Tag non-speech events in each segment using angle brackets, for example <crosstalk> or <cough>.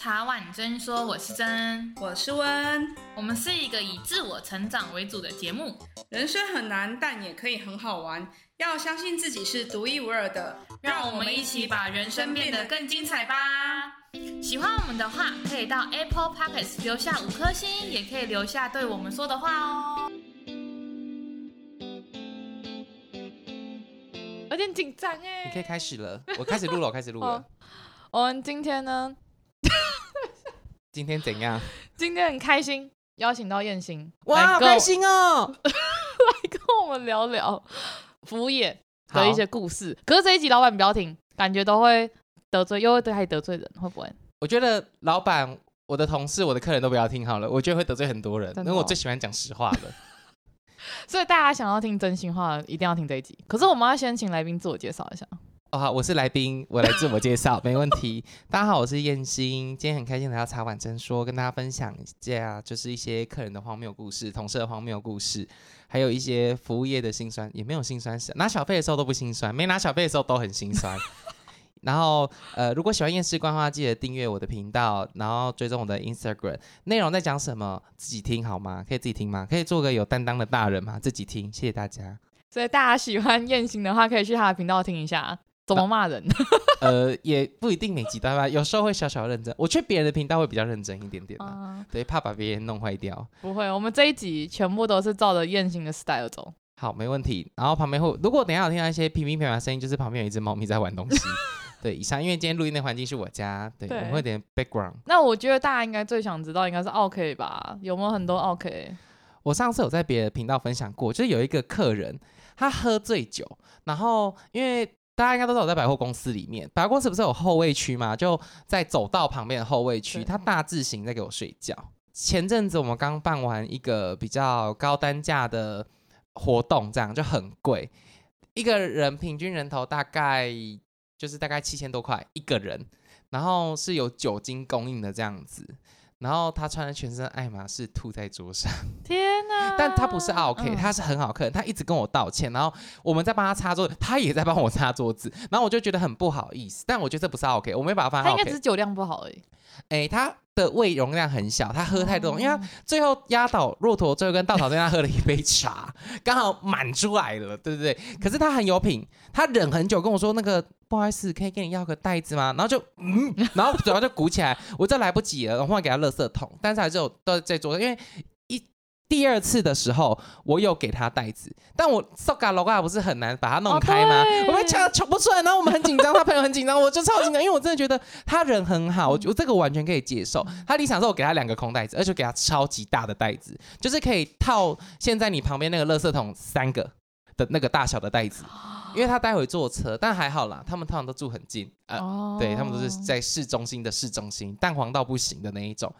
茶碗真说，我是真，我是温，我们是一个以自我成长为主的节目。人生很难，但也可以很好玩。要相信自己是独一无二的，让我们一起把人生变得更精彩吧。喜欢我们的话，可以到 Apple Pockets 留下五颗星，也可以留下对我们说的话哦。有点紧张哎，你可以开始了，我开始录了，我开始录了。我们今天呢？今天怎样？今天很开心，邀请到彦星，哇，好开心哦！<laughs> 来跟我们聊聊服务业的一些故事。可是这一集老板不要听，感觉都会得罪，又会对他得罪人，会不会？我觉得老板、我的同事、我的客人都不要听好了，我觉得会得罪很多人，哦、因为我最喜欢讲实话了。<laughs> 所以大家想要听真心话，一定要听这一集。可是我们要先请来宾自我介绍一下。哦，好，我是来宾，我来自我介绍，没问题。大家好，我是彦星，今天很开心来到茶碗真说，跟大家分享一下，就是一些客人的荒谬故事，同事的荒谬故事，还有一些服务业的辛酸，也没有辛酸，拿小费的时候都不辛酸，没拿小费的时候都很辛酸。然后，呃，如果喜欢厌世观的话，记得订阅我的频道，然后追踪我的 Instagram。内容在讲什么，自己听好吗？可以自己听吗？可以做个有担当的大人吗？自己听，谢谢大家。所以大家喜欢彦星的话，可以去他的频道听一下。怎么骂人？<laughs> 呃，也不一定每集都吧，有时候会小小认真。我去别人的频道会比较认真一点点嘛，啊，对，怕把别人弄坏掉。不会，我们这一集全部都是照着彦星的 style 走。好，没问题。然后旁边会，如果等一下有听到一些乒乒乓乓的声音，就是旁边有一只猫咪在玩东西。<laughs> 对，以上，因为今天录音的环境是我家，对，对我们会有点 background。那我觉得大家应该最想知道应该是 OK 吧？有没有很多 OK？我上次有在别的频道分享过，就是有一个客人他喝醉酒，然后因为。大家应该都知道我在百货公司里面，百货公司不是有后卫区吗？就在走道旁边的后卫区，他大字型在给我睡觉。前阵子我们刚办完一个比较高单价的活动，这样就很贵，一个人平均人头大概就是大概七千多块一个人，然后是有酒精供应的这样子。然后他穿的全身爱马仕吐在桌上，<laughs> 天哪！但他不是 OK，、嗯、他是很好客人，他一直跟我道歉，然后我们在帮他擦桌子，他也在帮我擦桌子，然后我就觉得很不好意思，但我觉得这不是 OK，我没把他放 OK。他应该只是酒量不好而已。哎，他的胃容量很小，他喝太多，嗯、因为他最后压倒骆驼，最后跟稻草在他喝了一杯茶，<laughs> 刚好满出来了，对不对？可是他很有品，他忍很久跟我说那个不好意思，可以给你要个袋子吗？然后就嗯，然后嘴巴就鼓起来，我这来不及了，我换给他垃圾桶，但是还是有都在桌上，因为。第二次的时候，我有给他袋子，但我 so 嘎咯嘎不是很难把它弄开吗？哦、我们抢抢不出来，然后我们很紧张，他朋友很紧张，我就超紧张，因为我真的觉得他人很好，我觉得这个完全可以接受。他离场之后，我给他两个空袋子，而且给他超级大的袋子，就是可以套现在你旁边那个垃圾桶三个的那个大小的袋子，因为他待会坐车，但还好啦，他们通常都住很近，呃，哦、对他们都是在市中心的市中心，蛋黄到不行的那一种。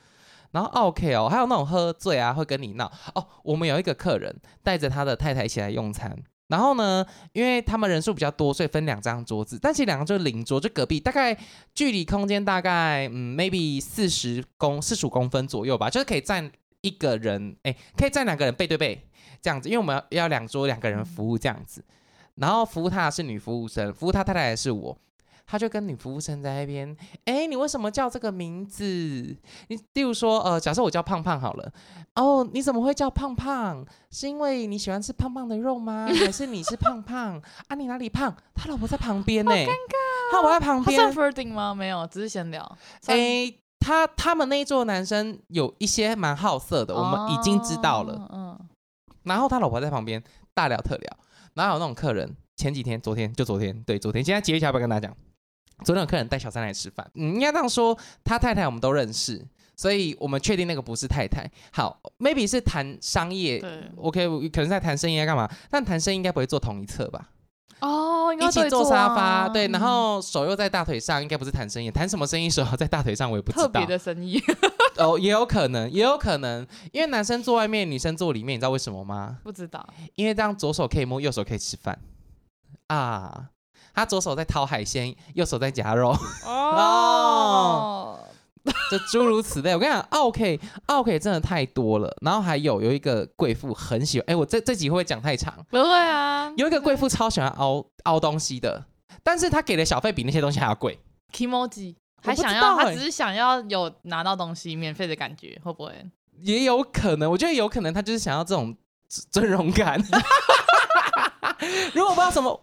然后 OK 哦，还有那种喝醉啊会跟你闹哦。我们有一个客人带着他的太太一起来用餐，然后呢，因为他们人数比较多，所以分两张桌子，但其实两个就是邻桌，就隔壁，大概距离空间大概嗯 maybe 四十公四十五公分左右吧，就是可以站一个人，哎，可以站两个人背对背这样子，因为我们要要两桌两个人服务这样子，然后服务他的是女服务生，服务他太太的是我。他就跟女服务生在那边，哎，你为什么叫这个名字？你例如说，呃，假设我叫胖胖好了，哦，你怎么会叫胖胖？是因为你喜欢吃胖胖的肉吗？<laughs> 还是你是胖胖啊？你哪里胖？他老婆在旁边呢，好尴尬。他老婆在旁边。他是 flirting 吗？没有，只是闲聊。哎，他他们那一桌男生有一些蛮好色的，我们已经知道了。嗯。然后他老婆在旁边大聊特聊，然后有那种客人，前几天、昨天就昨天，对，昨天，现在接一下要不要跟大家讲？昨天有客人带小三来吃饭，嗯，应该这样说，他太太我们都认识，所以我们确定那个不是太太。好，maybe 是谈商业对，OK，可能在谈生意要干嘛？但谈生意应该不会坐同一侧吧？哦，一起坐沙发，对，然后手又在大腿上，应该不是谈生意，谈什么生意？手在大腿上，我也不知道。特别的生意 <laughs> 哦，也有可能，也有可能，因为男生坐外面，女生坐里面，你知道为什么吗？不知道，因为这样左手可以摸，右手可以吃饭啊。他左手在掏海鲜，右手在夹肉哦，<laughs> 就诸如此类。我跟你讲，OK，OK 真的太多了。然后还有有一个贵妇很喜欢，哎，我这这集会不会讲太长？不会啊。有一个贵妇超喜欢凹凹东西的，但是他给的小费比那些东西还要贵。Kimoji，还想要，他只是想要有拿到东西免费的感觉，会不会？也有可能，我觉得有可能他就是想要这种尊荣感。<laughs> 如果不知道什么，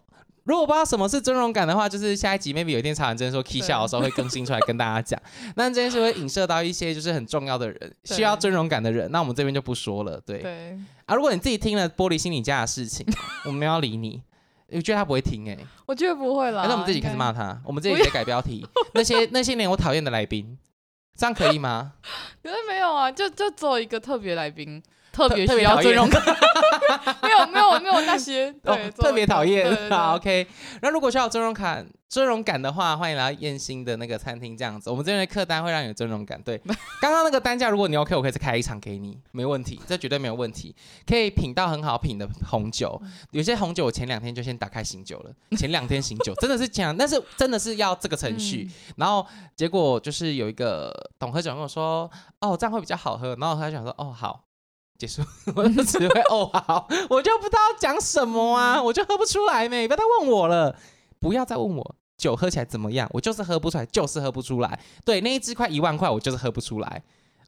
如果不知道什么是尊荣感的话，就是下一集 maybe 有一天曹婉珍说 K 笑的时候会更新出来跟大家讲。<laughs> 那这件事会影射到一些就是很重要的人，需要尊荣感的人。那我们这边就不说了。对。对啊，如果你自己听了玻璃心理家的事情，<laughs> 我们要理你。我觉得他不会听哎、欸，我觉得不会啦。那我们自己开始骂他，我们自己改标题。那些那些年我讨厌的来宾，这样可以吗？<laughs> 可是没有啊，就就做一个特别来宾。特别需要尊荣感，<laughs> 没有没有没有那些对，哦、特别讨厌。<laughs> 好，OK。那如果需要尊荣感、尊荣感的话，欢迎来到燕兴的那个餐厅，这样子，我们这边的客单会让你有尊荣感。对，刚刚那个单价，如果你 OK，我可以再开一场给你，没问题，这绝对没有问题。可以品到很好品的红酒，<laughs> 有些红酒我前两天就先打开醒酒了，前两天醒酒真的是这样，但是真的是要这个程序。嗯、然后结果就是有一个懂喝酒跟我说，哦，这样会比较好喝。然后他就想说，哦，好。结束，<laughs> 我就只会哦好，我就不知道讲什么啊，我就喝不出来没，不要再问我了，不要再问我酒喝起来怎么样，我就是喝不出来，就是喝不出来。对，那一支快一万块，我就是喝不出来。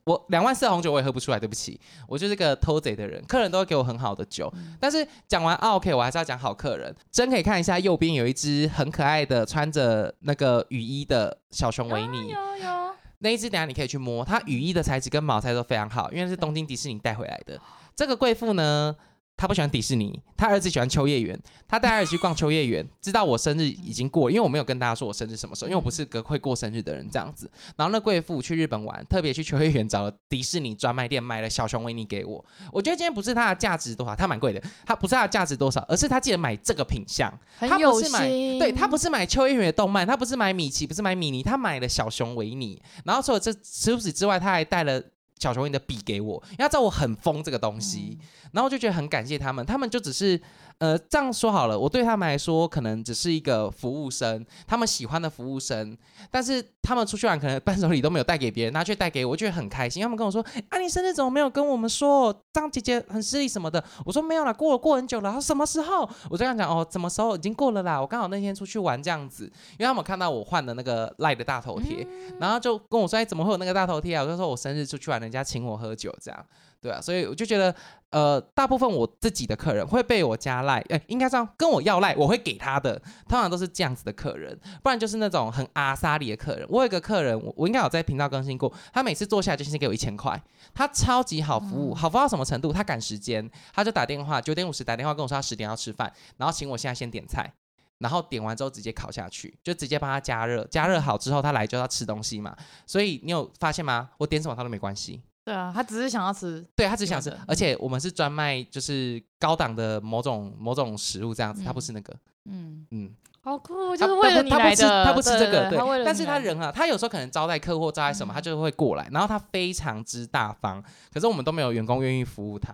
我两万四红酒我也喝不出来，对不起，我就是个偷贼的人。客人都会给我很好的酒，但是讲完啊 OK，我还是要讲好客人。真可以看一下右边有一只很可爱的穿着那个雨衣的小熊维尼。有有有。那一只等下你可以去摸，它羽翼的材质跟毛材都非常好，因为是东京迪士尼带回来的。这个贵妇呢，他不喜欢迪士尼，他儿子喜欢秋叶原。他带儿子去逛秋叶原，知道我生日已经过，因为我没有跟大家说我生日什么时候，因为我不是个会过生日的人这样子。然后那贵妇去日本玩，特别去秋叶原找了迪士尼专卖店买了小熊维尼给我。我觉得今天不是它的价值多少，它蛮贵的，它不是它的价值多少，而是他记得买这个品相，他不是买，对，他不是买秋叶原的动漫，他不是买米奇，不是买米妮，他买了小熊维尼。然后除了这除此之外，他还带了。小熊维尼的笔给我，因为他知道我很疯这个东西，嗯、然后我就觉得很感谢他们，他们就只是。呃，这样说好了，我对他们来说可能只是一个服务生，他们喜欢的服务生，但是他们出去玩可能伴手礼都没有带给别人，他却带给我，我觉得很开心。他们跟我说：“啊，你生日怎么没有跟我们说？张姐姐很失礼什么的。”我说：“没有啦，过了过很久了。”他说：“什么时候？”我就跟他讲：“哦，什么时候已经过了啦？我刚好那天出去玩这样子，因为他们看到我换的那个赖的大头贴，嗯、然后就跟我说：‘哎，怎么会有那个大头贴啊？’我就说我生日出去玩，人家请我喝酒这样。”对啊，所以我就觉得，呃，大部分我自己的客人会被我加赖，哎，应该这样跟我要赖，我会给他的，通常都是这样子的客人，不然就是那种很阿莎里的客人。我有一个客人，我我应该有在频道更新过，他每次坐下来就先给我一千块，他超级好服务，好服务到什么程度？他赶时间，他就打电话九点五十打电话跟我说他十点要吃饭，然后请我现在先点菜，然后点完之后直接烤下去，就直接帮他加热，加热好之后他来就要吃东西嘛，所以你有发现吗？我点什么他都没关系。对啊，他只是想要吃，对，他只想吃，而且我们是专卖就是高档的某种某种食物这样子，他不是那个，嗯嗯，好酷，就是为了你来的，他不吃这个，对，但是他人啊，他有时候可能招待客户招待什么，他就会过来，然后他非常之大方，可是我们都没有员工愿意服务他。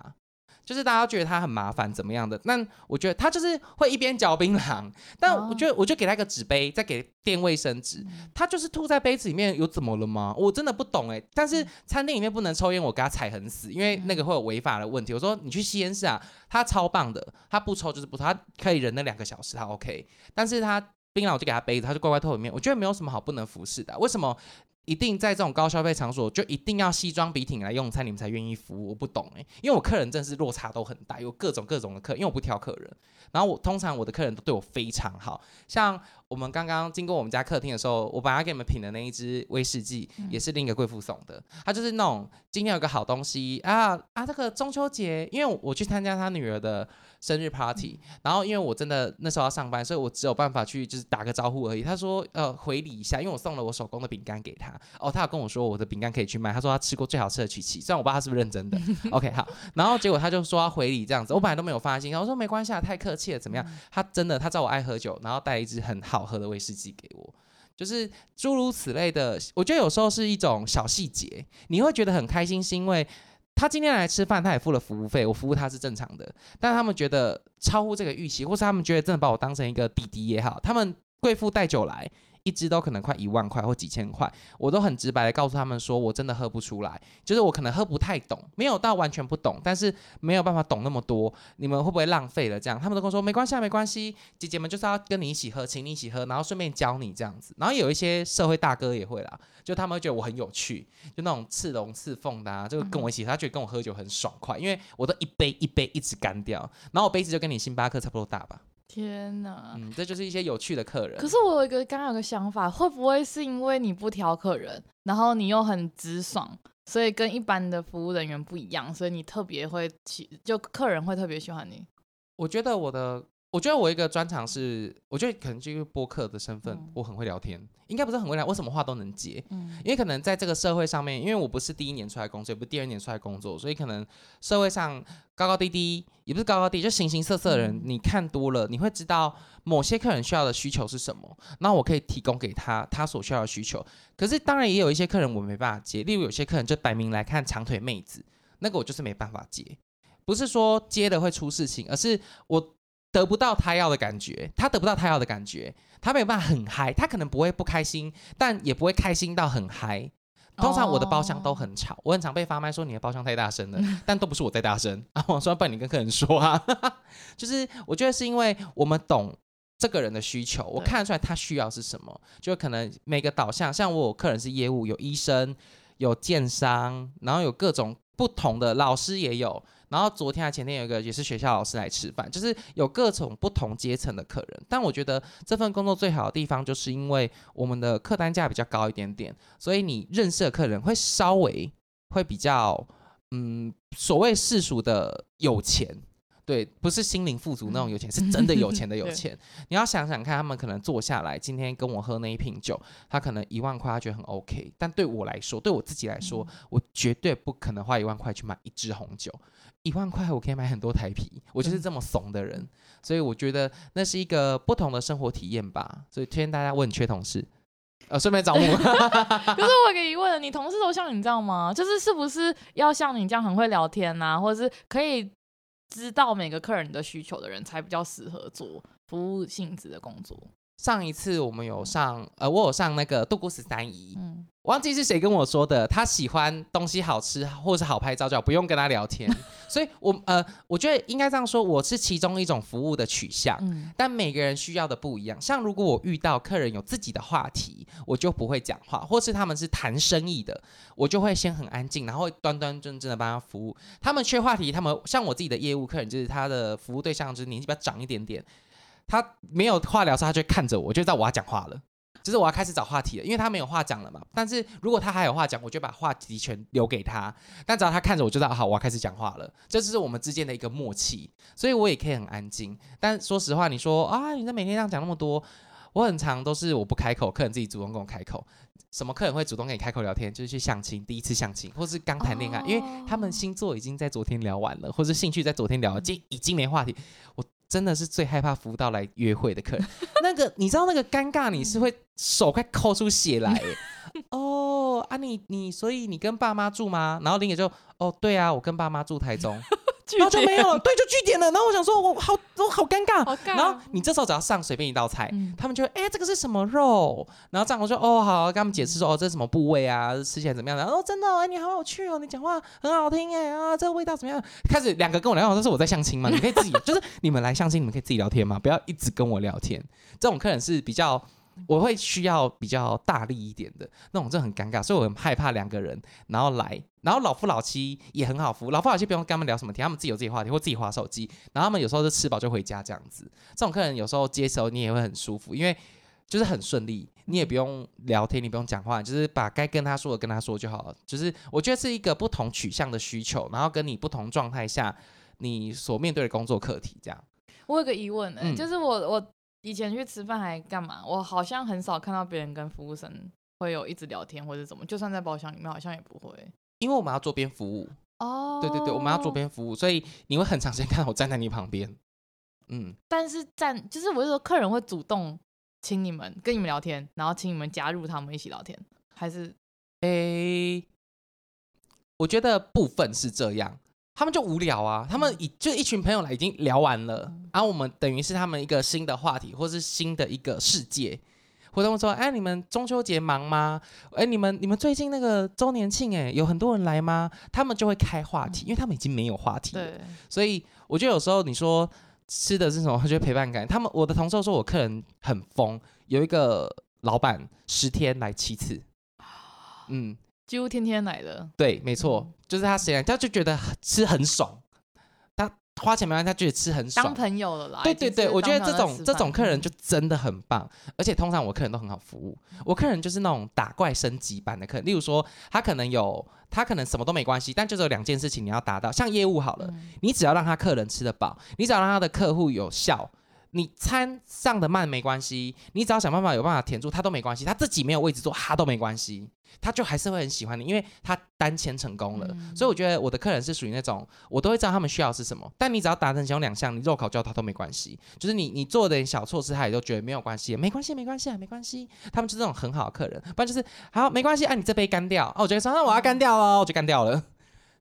就是大家觉得他很麻烦怎么样的，但我觉得他就是会一边嚼槟榔，但我觉得我就给他一个纸杯，再给垫卫生纸，他就是吐在杯子里面，有怎么了吗？我真的不懂哎。但是餐厅里面不能抽烟，我给他踩很死，因为那个会有违法的问题。我说你去吸烟室啊，他超棒的，他不抽就是不抽，他可以忍那两个小时，他 OK。但是他槟榔我就给他杯子，他就乖乖吐里面，我觉得没有什么好不能服侍的。为什么？一定在这种高消费场所，就一定要西装笔挺来用餐，你们才愿意服务？我不懂诶、欸，因为我客人真是落差都很大，有各种各种的客，因为我不挑客人。然后我通常我的客人都对我非常好，像我们刚刚经过我们家客厅的时候，我本来给你们品的那一支威士忌，也是另一个贵妇送的。他就是那种今天有个好东西啊啊，这个中秋节，因为我去参加他女儿的。生日 party，然后因为我真的那时候要上班，所以我只有办法去就是打个招呼而已。他说呃回礼一下，因为我送了我手工的饼干给他。哦，他有跟我说我的饼干可以去卖。他说他吃过最好吃的曲奇，虽然我不知道他是不是认真的。<laughs> OK 好，然后结果他就说要回礼这样子，我本来都没有发现。我说没关系啊，太客气了，怎么样？他真的他知道我爱喝酒，然后带一支很好喝的威士忌给我，就是诸如此类的。我觉得有时候是一种小细节，你会觉得很开心，是因为。他今天来吃饭，他也付了服务费，我服务他是正常的。但他们觉得超乎这个预期，或是他们觉得真的把我当成一个弟弟也好，他们贵妇带酒来，一支都可能快一万块或几千块，我都很直白的告诉他们说，我真的喝不出来，就是我可能喝不太懂，没有到完全不懂，但是没有办法懂那么多，你们会不会浪费了？这样，他们都跟我说没关系啊，没关系，姐姐们就是要跟你一起喝，请你一起喝，然后顺便教你这样子。然后有一些社会大哥也会啦，就他们会觉得我很有趣，就那种刺龙刺凤的啊，就跟我一起，他觉得跟我喝酒很爽快，因为我都一杯一杯一直干掉，然后我杯子就跟你星巴克差不多大吧。天哪，嗯，这就是一些有趣的客人。可是我有一个刚刚有个想法，会不会是因为你不挑客人，然后你又很直爽，所以跟一般的服务人员不一样，所以你特别会喜，就客人会特别喜欢你？我觉得我的。我觉得我一个专长是，我觉得可能就是播客的身份，嗯、我很会聊天，应该不是很会聊，我什么话都能接。嗯，因为可能在这个社会上面，因为我不是第一年出来工作，也不是第二年出来工作，所以可能社会上高高低低，也不是高高低，就形形色色的人，嗯、你看多了，你会知道某些客人需要的需求是什么，那我可以提供给他他所需要的需求。可是当然也有一些客人我没办法接，例如有些客人就摆明来看长腿妹子，那个我就是没办法接，不是说接了会出事情，而是我。得不到他要的感觉，他得不到他要的感觉，他没有办法很嗨，他可能不会不开心，但也不会开心到很嗨。通常我的包厢都很吵，oh. 我很常被发麦说你的包厢太大声了，但都不是我在大声 <laughs> 啊。我说不然你跟客人说啊，<laughs> 就是我觉得是因为我们懂这个人的需求，我看得出来他需要是什么，就可能每个导向，像我有客人是业务，有医生，有建商，然后有各种不同的老师也有。然后昨天还前天有一个也是学校老师来吃饭，就是有各种不同阶层的客人。但我觉得这份工作最好的地方，就是因为我们的客单价比较高一点点，所以你认识的客人会稍微会比较，嗯，所谓世俗的有钱。对，不是心灵富足那种有钱，是真的有钱的 <laughs> 有钱。你要想想看，他们可能坐下来，今天跟我喝那一瓶酒，他可能一万块，他觉得很 OK。但对我来说，对我自己来说，嗯、我绝对不可能花一万块去买一支红酒。一万块我可以买很多台啤，我就是这么怂的人。嗯、所以我觉得那是一个不同的生活体验吧。所以推荐大家，问缺同事，呃，顺便找我。<laughs> <laughs> 可是我有个疑问，你同事都像你这样吗？就是是不是要像你这样很会聊天啊，或者是可以？知道每个客人的需求的人才比较适合做服务性质的工作。上一次我们有上，呃，我有上那个杜姑十三姨，嗯，我忘记是谁跟我说的，他喜欢东西好吃或是好拍照，就不用跟他聊天。<laughs> 所以我，呃，我觉得应该这样说，我是其中一种服务的取向，嗯，但每个人需要的不一样。像如果我遇到客人有自己的话题，我就不会讲话，或是他们是谈生意的，我就会先很安静，然后端端正正的帮他服务。他们缺话题，他们像我自己的业务客人，就是他的服务对象就是年纪比较长一点点。他没有话聊时，他就看着我，就知道我要讲话了，就是我要开始找话题了，因为他没有话讲了嘛。但是如果他还有话讲，我就把话题全留给他。但只要他看着我，就知道好，我要开始讲话了。这就是我们之间的一个默契，所以我也可以很安静。但说实话，你说啊，你在每天这样讲那么多，我很常都是我不开口，客人自己主动跟我开口。什么客人会主动跟你开口聊天？就是去相亲，第一次相亲，或是刚谈恋爱，因为他们星座已经在昨天聊完了，或是兴趣在昨天聊了，已经已经没话题。我。真的是最害怕服务到来约会的客人，<laughs> 那个你知道那个尴尬，你是会手快抠出血来。<laughs> 哦，啊你你所以你跟爸妈住吗？然后林姐就哦对啊，我跟爸妈住台中。然后就没有了，<laughs> 对，就句点了。然后我想说，我好，我好尴尬。尬然后你这时候只要上随便一道菜，嗯、他们就会，哎，这个是什么肉？然后这样我说，哦，好，跟他们解释说，哦，这是什么部位啊？吃起来怎么样？然后哦，真的，哎，你好有趣哦，你讲话很好听，哎啊，这个味道怎么样？开始两个跟我聊，这是我在相亲嘛？你可以自己，就是你们来相亲，你们可以自己聊天嘛，不要一直跟我聊天。这种客人是比较。我会需要比较大力一点的那种，这很尴尬，所以我很害怕两个人，然后来，然后老夫老妻也很好服，老夫老妻不用跟他们聊什么天，他们自己有自己话题或自己划手机，然后他们有时候就吃饱就回家这样子。这种客人有时候接手你也会很舒服，因为就是很顺利，你也不用聊天，你不用讲话，就是把该跟他说的跟他说就好了。就是我觉得是一个不同取向的需求，然后跟你不同状态下你所面对的工作课题这样。我有个疑问嗯、就是我我。以前去吃饭还干嘛？我好像很少看到别人跟服务生会有一直聊天或者怎么，就算在包厢里面好像也不会。因为我们要桌边服务哦，对对对，我们要桌边服务，所以你会很长时间看到我站在你旁边。嗯，但是站就是我是说，客人会主动请你们跟你们聊天，然后请你们加入他们一起聊天，还是？诶，我觉得部分是这样。他们就无聊啊，他们已就一群朋友来已经聊完了，然后、我们等于是他们一个新的话题，或是新的一个世界，或者问说，哎，你们中秋节忙吗？哎，你们你们最近那个周年庆，哎，有很多人来吗？他们就会开话题，因为他们已经没有话题了。对，所以我觉得有时候你说吃的是什么，我觉得陪伴感。他们我的同事说我客人很疯，有一个老板十天来七次，嗯，几乎天天来的。对，没错，嗯、就是他谁来，他就觉得吃很爽。他花钱没关系，他觉得吃很爽，当朋友了啦。对对对，我觉得这种这种客人就真的很棒，而且通常我客人都很好服务。我客人就是那种打怪升级版的客人，例如说他可能有他可能什么都没关系，但就是有两件事情你要达到，像业务好了，你只要让他客人吃得饱，你只要让他的客户有效。你餐上的慢没关系，你只要想办法有办法填住，他都没关系。他自己没有位置坐，他都没关系，他就还是会很喜欢你，因为他单签成功了。嗯、所以我觉得我的客人是属于那种，我都会知道他们需要是什么。但你只要达成其中两项，你肉烤焦他都没关系。就是你你做点小措施，他也都觉得没有关系，没关系，没关系啊，没关系。他们就是这种很好的客人，不然就是好没关系，啊，你这杯干掉。哦，我觉得说那我要干掉了，我就干掉了。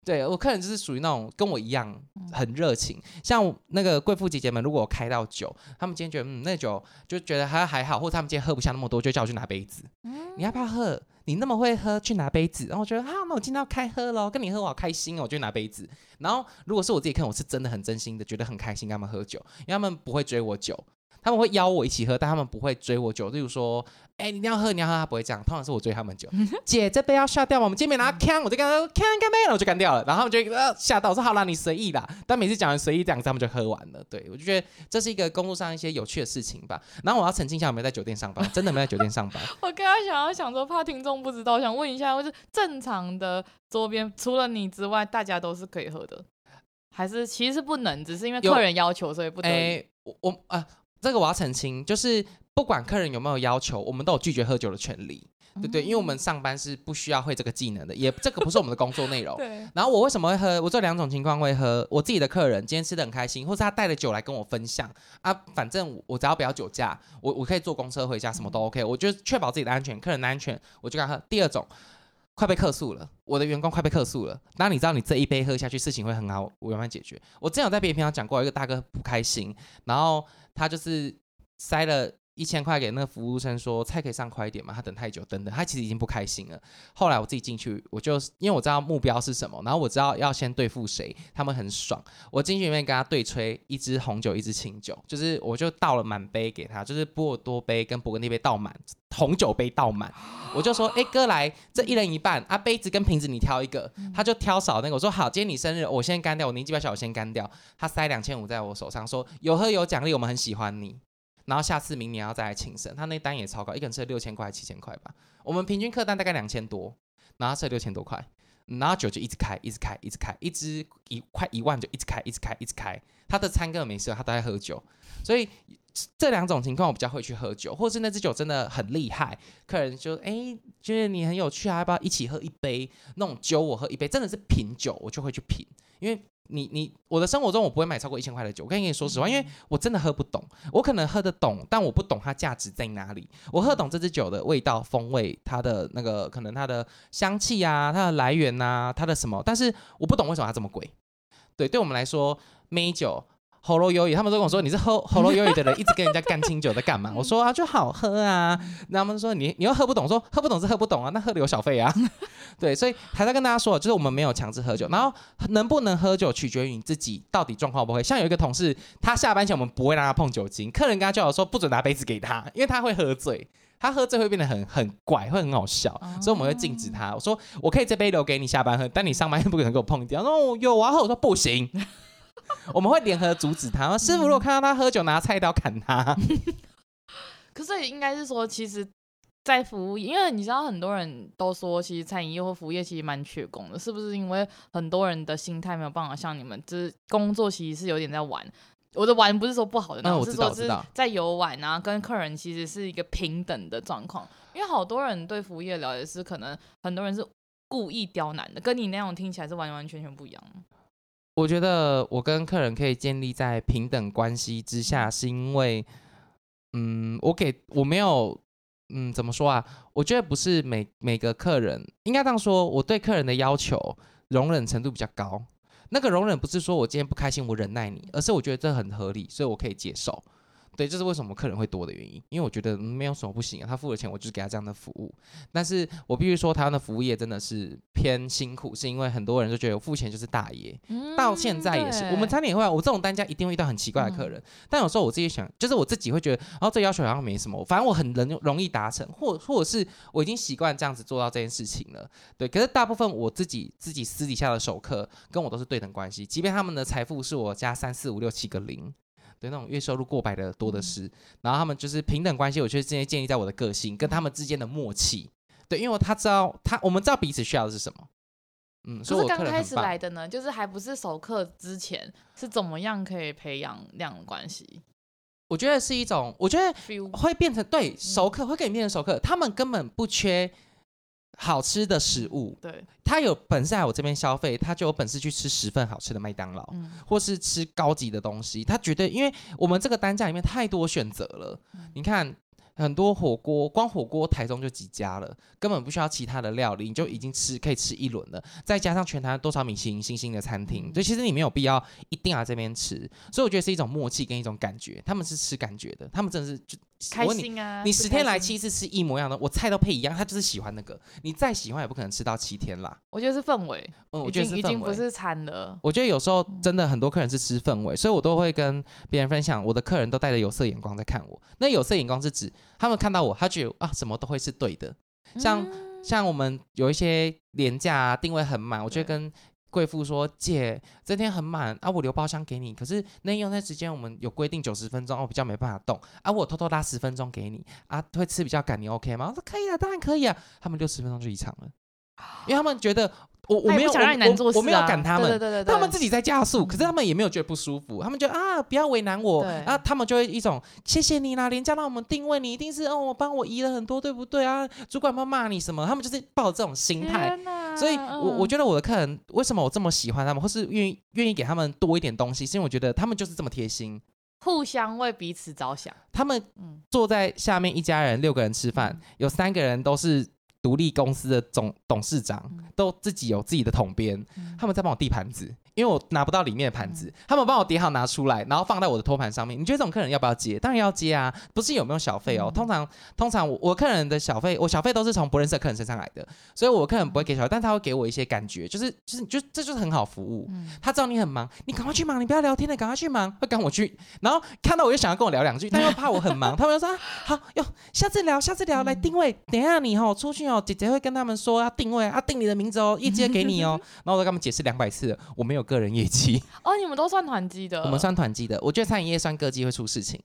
对，我客人就是属于那种跟我一样很热情，像那个贵妇姐姐们，如果我开到酒，他们今天觉得嗯那酒就觉得还还好，或者他们今天喝不下那么多，就叫我去拿杯子。嗯，你要不要喝？你那么会喝，去拿杯子。然后我觉得啊，那我今天要开喝喽，跟你喝我好开心哦，我就拿杯子。然后如果是我自己看，我是真的很真心的，觉得很开心跟他们喝酒，因为他们不会追我酒。他们会邀我一起喝，但他们不会追我酒。例如说，哎、欸，你要喝，你要喝，他不会这样。通常是我追他们酒。<laughs> 姐，这杯要下掉吗？我们见面拿看，我就跟他说看干杯了，我就干掉了。然后他们就呃吓到，我说好啦，你随意啦。但每次讲完随意这样子，他们就喝完了。对，我就觉得这是一个工作上一些有趣的事情吧。然后我要澄清一下，我没有在酒店上班，真的没在酒店上班。<laughs> 我刚刚想要想说，怕听众不知道，我想问一下，就是正常的桌边，除了你之外，大家都是可以喝的，还是其实是不能，只是因为客人要求，所以不能。哎，我我啊。呃这个我要澄清，就是不管客人有没有要求，我们都有拒绝喝酒的权利，对不对？因为我们上班是不需要会这个技能的，也这个不是我们的工作内容。对。然后我为什么会喝？我这两种情况会喝。我自己的客人今天吃的很开心，或是他带了酒来跟我分享啊，反正我只要不要酒驾，我我可以坐公车回家，什么都 OK。我就确保自己的安全，客人的安全，我就敢喝。第二种，快被客诉了，我的员工快被客诉了。当你知道你这一杯喝下去，事情会很好，我慢慢解决。我之前有在别的频道讲过，一个大哥不开心，然后他就是。塞了一千块给那个服务生说，菜可以上快一点吗？他等太久，等等，他其实已经不开心了。后来我自己进去，我就因为我知道目标是什么，然后我知道要先对付谁，他们很爽。我进去里面跟他对吹一支红酒，一支清酒，就是我就倒了满杯给他，就是波尔多杯跟勃艮第杯倒满，红酒杯倒满。我就说，哎哥来，这一人一半啊，杯子跟瓶子你挑一个。他就挑少那个，我说好，今天你生日，我先干掉，我年纪比较小，我先干掉。他塞两千五在我手上，说有喝有奖励，我们很喜欢你。然后下次明年要再来庆生，他那单也超高，一个人吃六千块、七千块吧。我们平均客单大概两千多，然后吃六千多块，然后酒就一直开，一直开，一直开，一支一快一万就一直开，一直开，一直开。他的餐根本没事，他都在喝酒，所以这两种情况我比较会去喝酒，或是那支酒真的很厉害，客人就哎觉得你很有趣啊，要不要一起喝一杯？那种酒我喝一杯，真的是品酒，我就会去品，因为。你你我的生活中我不会买超过一千块的酒，我跟你说实话，因为我真的喝不懂，我可能喝得懂，但我不懂它价值在哪里。我喝懂这支酒的味道、风味，它的那个可能它的香气啊，它的来源啊，它的什么，但是我不懂为什么它这么贵。对，对我们来说，美酒。喉咙优饮，他们都跟我说，你是喝喉咙优饮的人，一直跟人家干清酒在干嘛？我说啊，就好喝啊。那他们说你你又喝不懂，说喝不懂是喝不懂啊，那喝的有小费啊。<laughs> 对，所以还在跟大家说，就是我们没有强制喝酒，然后能不能喝酒取决于你自己到底状况不会。像有一个同事，他下班前我们不会让他碰酒精，客人跟他叫我说不准拿杯子给他，因为他会喝醉，他喝醉会变得很很怪，会很好笑，所以我们会禁止他。我说我可以这杯留给你下班喝，但你上班不可能给我碰掉。哦，有啊，我说不行。<laughs> 我们会联合阻止他。师傅如果看到他喝酒，拿菜刀砍他。<laughs> 可是也应该是说，其实，在服务业，因为你知道，很多人都说，其实餐饮业或服务业其实蛮缺工的，是不是？因为很多人的心态没有办法像你们，就是工作其实是有点在玩。我的玩不是说不好的，那我是说是在游玩啊，跟客人其实是一个平等的状况。因为好多人对服务业了解是，可能很多人是故意刁难的，跟你那种听起来是完完全全不一样。我觉得我跟客人可以建立在平等关系之下，是因为，嗯，我给我没有，嗯，怎么说啊？我觉得不是每每个客人应该这样说，我对客人的要求容忍程度比较高。那个容忍不是说我今天不开心我忍耐你，而是我觉得这很合理，所以我可以接受。对，这是为什么客人会多的原因。因为我觉得没有什么不行啊，他付了钱，我就是给他这样的服务。但是我必须说，台湾的服务业真的是偏辛苦，是因为很多人就觉得我付钱就是大爷。嗯、到现在也是，我们餐点也会，我这种单价一定会遇到很奇怪的客人。嗯、但有时候我自己想，就是我自己会觉得，然、哦、后这要求好像没什么，反正我很容容易达成，或或者是我已经习惯这样子做到这件事情了。对，可是大部分我自己自己私底下的熟客跟我都是对等关系，即便他们的财富是我加三四五六七个零。对，那种月收入过百的多的是，嗯、然后他们就是平等关系，我觉得这些建立在我的个性跟他们之间的默契。对，因为他知道他，我们知道彼此需要的是什么。嗯，所以刚开始来的呢，就是还不是熟客之前，是怎么样可以培养那样的关系？我觉得是一种，我觉得会变成对熟客会跟你变成熟客，他们根本不缺。好吃的食物，对，他有本事来我这边消费，他就有本事去吃十份好吃的麦当劳，嗯、或是吃高级的东西。他绝对，因为我们这个单价里面太多选择了，嗯、你看。很多火锅，光火锅台中就几家了，根本不需要其他的料理，你就已经吃可以吃一轮了。再加上全台多少米其林星星的餐厅，所以其实你没有必要一定要这边吃。所以我觉得是一种默契跟一种感觉，他们是吃感觉的，他们真的是就开心啊。你十天来七次吃一模一样的，我菜都配一样，他就是喜欢那个。你再喜欢也不可能吃到七天啦。我觉得是氛围，嗯，我觉得是氛围，已经不是餐了。我觉得有时候真的很多客人是吃氛围，所以我都会跟别人分享，我的客人都带着有色眼光在看我。那有色眼光是指他们看到我。他觉得啊，什么都会是对的，像、嗯、像我们有一些廉价、啊、定位很满，我就会跟贵妇说：“姐，这天很满啊，我留包厢给你。可是那用那时间我们有规定九十分钟，我比较没办法动啊，我偷偷拉十分钟给你啊，会吃比较赶，你 OK 吗？”我说：“可以啊，当然可以啊。”他们六十分钟就离场了，因为他们觉得。我我没有想让你难做事，啊。我，我没有赶他们，对对对对，他们自己在加速，嗯、可是他们也没有觉得不舒服，他们觉得啊，不要为难我，对。啊，他们就会一种谢谢你啦，廉价让我们定位，你一定是哦，我帮我移了很多，对不对啊？主管会骂你什么？他们就是抱着这种心态，哪。所以我，我、觉得我的客人为什么我这么喜欢他们，或是愿意愿意给他们多一点东西，是因为我觉得他们就是这么贴心，互相为彼此着想。他们坐在下面一家人六个人吃饭，嗯、有三个人都是。独立公司的总董事长都自己有自己的统编，他们在帮我递盘子，因为我拿不到里面的盘子，他们帮我叠好拿出来，然后放在我的托盘上面。你觉得这种客人要不要接？当然要接啊，不是有没有小费哦。通常通常我我客人的小费，我小费都是从不认识的客人身上来的，所以我客人不会给小费，但他会给我一些感觉，就是就是就这就是很好服务。他知道你很忙，你赶快去忙，你不要聊天了，赶快去忙，会赶我去，然后看到我就想要跟我聊两句，但又怕我很忙，<laughs> 他们就说好哟，下次聊，下次聊，来定位，等一下你哦出去哦。姐姐会跟他们说要定位，要定你的名字哦，一接给你哦。<laughs> 然后我跟他们解释两百次，我没有个人业绩哦。你们都算团积的？我们算团积的。我觉得餐饮业算个机会出事情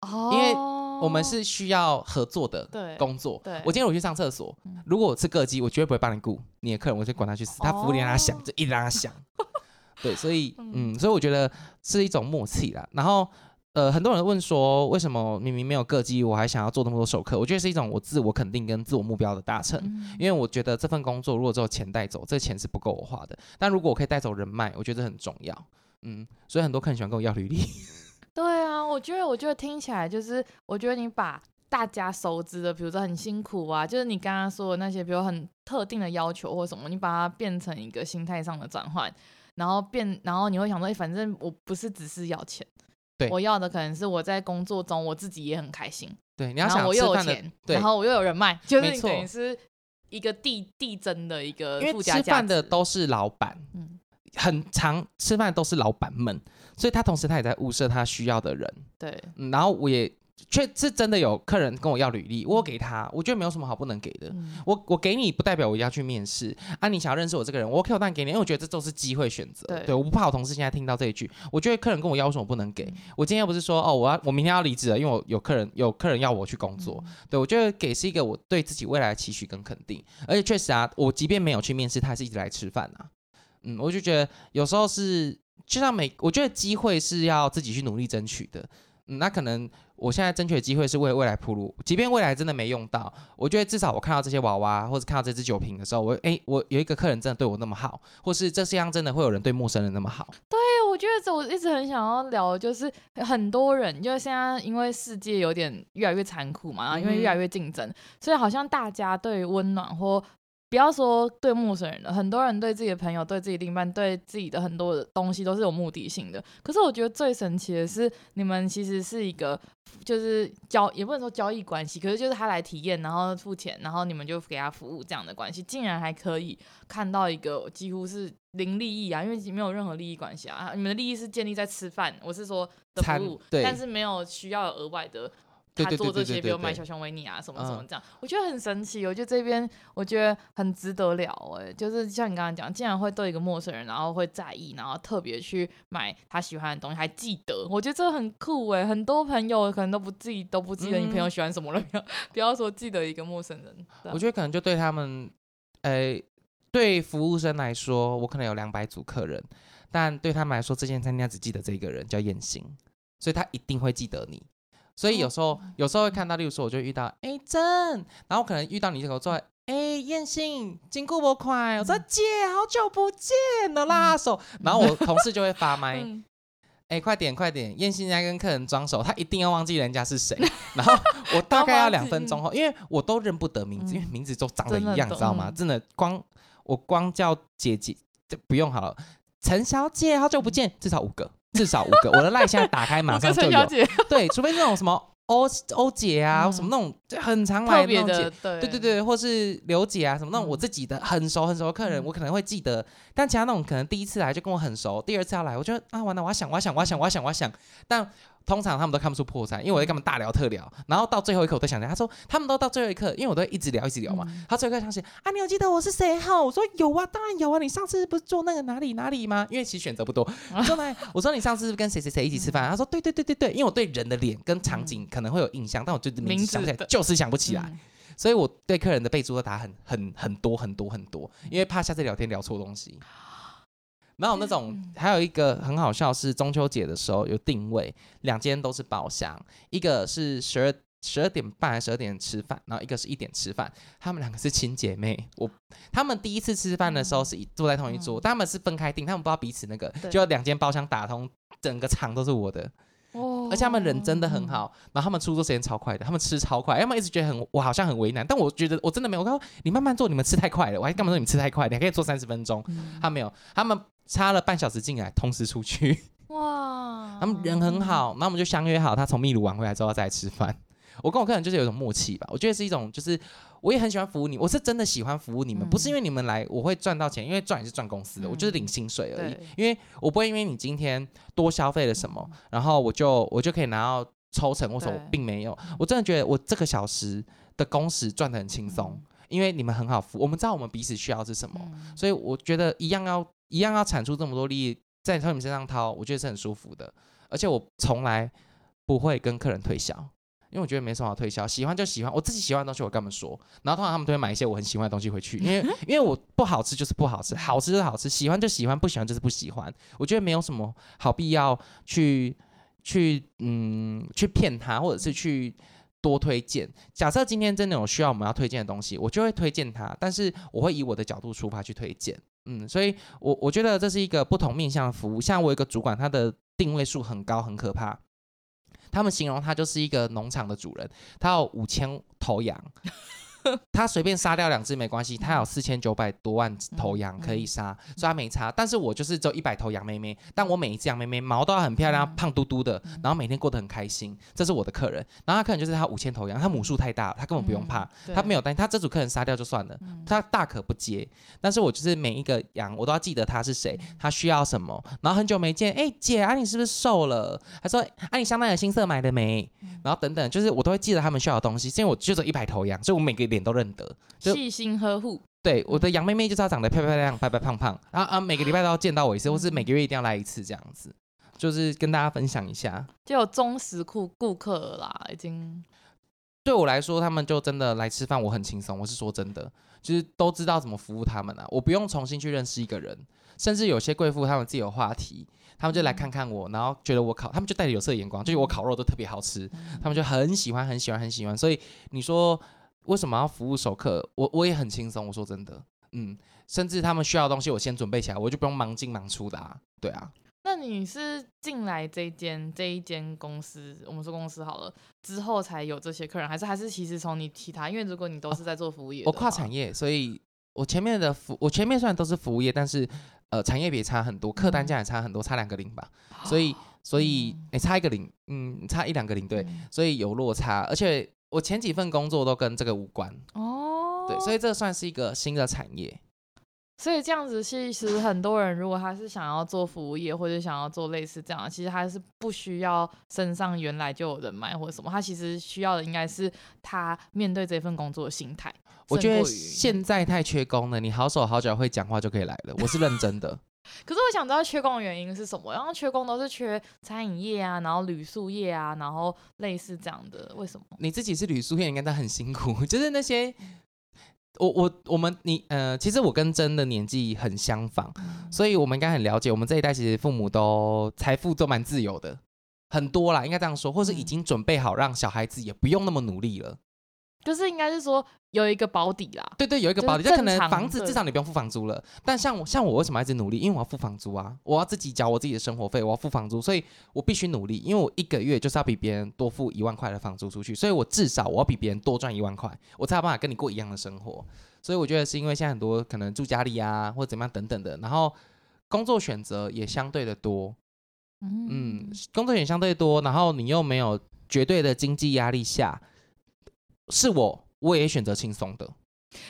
哦，因为我们是需要合作的工作。对，我今天我去上厕所，如果我是个机，我绝对不会帮你顾你的客人，我就管他去死。他服务员让他享，就一直让他享。<laughs> 对，所以嗯，所以我觉得是一种默契啦。然后。呃，很多人问说，为什么明明没有个机，我还想要做那么多首客？我觉得是一种我自我肯定跟自我目标的达成。嗯、因为我觉得这份工作如果只有钱带走，这钱是不够我花的。但如果我可以带走人脉，我觉得很重要。嗯，所以很多客人喜欢跟我要履历。<laughs> 对啊，我觉得，我觉得听起来就是，我觉得你把大家熟知的，比如说很辛苦啊，就是你刚刚说的那些，比如很特定的要求或什么，你把它变成一个心态上的转换，然后变，然后你会想说，哎，反正我不是只是要钱。对，我要的可能是我在工作中我自己也很开心。对，你要想我又有钱，然后我又有人脉，就是等于是一个递递增的一个附加价值。因为吃饭的都是老板，嗯，很常吃饭都是老板们，所以他同时他也在物色他需要的人。对，嗯，然后我也。确是真的有客人跟我要履历，我给他，我觉得没有什么好不能给的。嗯、我我给你不代表我要去面试啊，你想要认识我这个人，我 OK，我当然给你，因为我觉得这都是机会选择。对，对，我不怕我同事现在听到这一句。我觉得客人跟我要什么不能给，嗯、我今天又不是说哦，我要我明天要离职了，因为我有客人有客人要我去工作。嗯、对，我觉得给是一个我对自己未来的期许跟肯定，而且确实啊，我即便没有去面试，他还是一直来吃饭啊。嗯，我就觉得有时候是就像每，我觉得机会是要自己去努力争取的。嗯，那可能。我现在争取的机会是为未来铺路，即便未来真的没用到，我觉得至少我看到这些娃娃，或者看到这支酒瓶的时候，我诶，我有一个客人真的对我那么好，或是这世界上真的会有人对陌生人那么好。对，我觉得这我一直很想要聊的，就是很多人，就是现在因为世界有点越来越残酷嘛，然后因为越来越竞争，嗯、所以好像大家对温暖或不要说对陌生人了，很多人对自己的朋友、对自己另一半、对自己的很多的东西都是有目的性的。可是我觉得最神奇的是，你们其实是一个，就是交也不能说交易关系，可是就是他来体验，然后付钱，然后你们就给他服务这样的关系，竟然还可以看到一个几乎是零利益啊，因为没有任何利益关系啊。你们的利益是建立在吃饭，我是说的服务，但是没有需要额外的。他做这些，比如买小熊维尼啊，什么什么这样，我觉得很神奇。我觉得这边我觉得很值得聊哎、欸，就是像你刚刚讲，竟然会对一个陌生人，然后会在意，然后特别去买他喜欢的东西，还记得，我觉得这很酷哎、欸。很多朋友可能都不记，都不记得你朋友喜欢什么了，<laughs> 不要不要说记得一个陌生人。我觉得可能就对他们，呃、欸，对服务生来说，我可能有两百组客人，但对他们来说，这间餐厅只记得这个人叫燕心，所以他一定会记得你。所以有时候，哦、有时候会看到，例如说，我就遇到，哎、欸，真，然后可能遇到你这个做，哎、欸，燕信，经过不快，我说姐，好久不见了啦，手，然后我同事就会发 <laughs> 麦，哎、快点快点，燕信在跟客人装熟，他一定要忘记人家是谁，然后我 <laughs> 大概要两分钟后，因为我都认不得名字，因为名字都长得一样，知道吗？真的，光我光叫姐姐，就不用好了，陈小姐，好久不见，至少五个。至少五个，<laughs> 我的赖现在打开马上就有。<laughs> 对，除非那种什么欧欧姐啊，嗯、什么那种就很常来的那种姐，对对对对，或是刘姐啊，什么那种我自己的很熟很熟的客人，嗯、我可能会记得。但其他那种可能第一次来就跟我很熟，第二次要来，我觉得啊完了，我要想，我要想，我要想，我要想，我要想，但。通常他们都看不出破绽，因为我在跟他们大聊特聊，然后到最后一刻我都想着，他说他们都到最后一刻，因为我都一直聊一直聊嘛。嗯、他最后一刻想起啊，你有记得我是谁哈？我说有啊，当然有啊，你上次不是做那个哪里哪里吗？因为其实选择不多。我说来，我说你上次是跟谁谁谁一起吃饭？嗯、他说对对对对对，因为我对人的脸跟场景可能会有印象，嗯、但我对名字想不起来，就是想不起来，嗯、所以我对客人的备注都打很很很多很多很多，因为怕下次聊天聊错东西。然后那种、嗯、还有一个很好笑是中秋节的时候有定位，两间都是包厢，一个是十二十二点半还是十二点吃饭，然后一个是一点吃饭，他们两个是亲姐妹，我他们第一次吃饭的时候是坐在同一桌，嗯、但他们是分开订，他们不知道彼此那个，就两间包厢打通，整个场都是我的，哦、而且他们人真的很好，然后他们出桌时间超快的，他们吃超快，要么一直觉得很我好像很为难，但我觉得我真的没有，我说你慢慢做，你们吃太快了，我还干嘛说你们吃太快，你还可以做三十分钟，嗯、他没有，他们。差了半小时进来，同时出去。哇，<laughs> 他们人很好，那我们就相约好，他从秘鲁玩回来之后再来吃饭。我跟我客人就是有一种默契吧，我觉得是一种，就是我也很喜欢服务你，我是真的喜欢服务你们，嗯、不是因为你们来我会赚到钱，因为赚也是赚公司的，嗯、我就是领薪水而已。因为我不会因为你今天多消费了什么，嗯、然后我就我就可以拿到抽成，或者我并没有，我真的觉得我这个小时的工时赚的很轻松，嗯、因为你们很好服，我们知道我们彼此需要是什么，嗯、所以我觉得一样要。一样要产出这么多利益在你们身上掏，我觉得是很舒服的。而且我从来不会跟客人推销，因为我觉得没什么好推销，喜欢就喜欢，我自己喜欢的东西我跟他们说。然后通常他们都会买一些我很喜欢的东西回去，因为 <laughs> 因为我不好吃就是不好吃，好吃就是好吃，喜欢就喜欢，不喜欢就是不喜欢。我觉得没有什么好必要去去嗯去骗他，或者是去多推荐。假设今天真的有需要我们要推荐的东西，我就会推荐他，但是我会以我的角度出发去推荐。嗯，所以我我觉得这是一个不同面向的服务。像我有一个主管，他的定位数很高，很可怕。他们形容他就是一个农场的主人，他有五千头羊。<laughs> <laughs> 他随便杀掉两只没关系，他有四千九百多万头羊可以杀，所以他没差。但是我就是只有一百头羊妹妹，但我每一只羊妹妹毛都要很漂亮，嗯、胖嘟嘟的，然后每天过得很开心。这是我的客人，然后他客人就是他五千头羊，他母数太大，他根本不用怕，嗯、他没有担心。他这组客人杀掉就算了，嗯、他大可不接。但是我就是每一个羊，我都要记得他是谁，他需要什么。然后很久没见，哎、欸、姐啊，你是不是瘦了？他说啊，你香奈儿新色买了没？然后等等，就是我都会记得他们需要的东西，因为我就只有一百头羊，所以我每个。脸都认得，细心呵护。对，我的杨妹妹就是要长得漂漂亮亮、白白胖胖，然后啊，每个礼拜都要见到我一次，或是每个月一定要来一次这样子，就是跟大家分享一下。就有忠实顾顾客了啦，已经。对我来说，他们就真的来吃饭，我很轻松。我是说真的，就是都知道怎么服务他们啊，我不用重新去认识一个人，甚至有些贵妇他们自己有话题。他们就来看看我，然后觉得我烤，他们就带着有色眼光，就是我烤肉都特别好吃，他们就很喜欢，很喜欢，很喜欢。所以你说为什么要服务熟客？我我也很轻松。我说真的，嗯，甚至他们需要的东西，我先准备起来，我就不用忙进忙出的啊。对啊。那你是进来这间这一间公司，我们说公司好了之后才有这些客人，还是还是其实从你其他？因为如果你都是在做服务业，我跨产业，所以我前面的服，我前面虽然都是服务业，但是呃，产业别差很多，客单价也差很多，差两个零吧。所以，所以你、欸、差一个零，嗯，差一两个零，对，所以有落差。而且我前几份工作都跟这个无关哦，对，所以这算是一个新的产业。所以这样子，其实很多人如果他是想要做服务业，或者想要做类似这样，其实他是不需要身上原来就有人脉或者什么，他其实需要的应该是他面对这份工作的心态。我觉得现在太缺工了，你好手好脚会讲话就可以来了，我是认真的。可是我想知道缺工的原因是什么？然后缺工都是缺餐饮业啊，然后旅宿业啊，然后类似这样的，为什么？你自己是旅宿业，应该都很辛苦，<laughs> 就是那些。我我我们你呃，其实我跟真的年纪很相仿，嗯、所以我们应该很了解。我们这一代其实父母都财富都蛮自由的，很多啦，应该这样说，或是已经准备好让小孩子也不用那么努力了。就是应该是说有一个保底啦，对对，有一个保底，就可能房子至少你不用付房租了。但像我像我为什么一直努力？因为我要付房租啊，我要自己缴我自己的生活费，我要付房租，所以我必须努力，因为我一个月就是要比别人多付一万块的房租出去，所以我至少我要比别人多赚一万块，我才有办法跟你过一样的生活。所以我觉得是因为现在很多可能住家里啊，或者怎么样等等的，然后工作选择也相对的多，嗯，工作也相对多，然后你又没有绝对的经济压力下。是我，我也选择轻松的。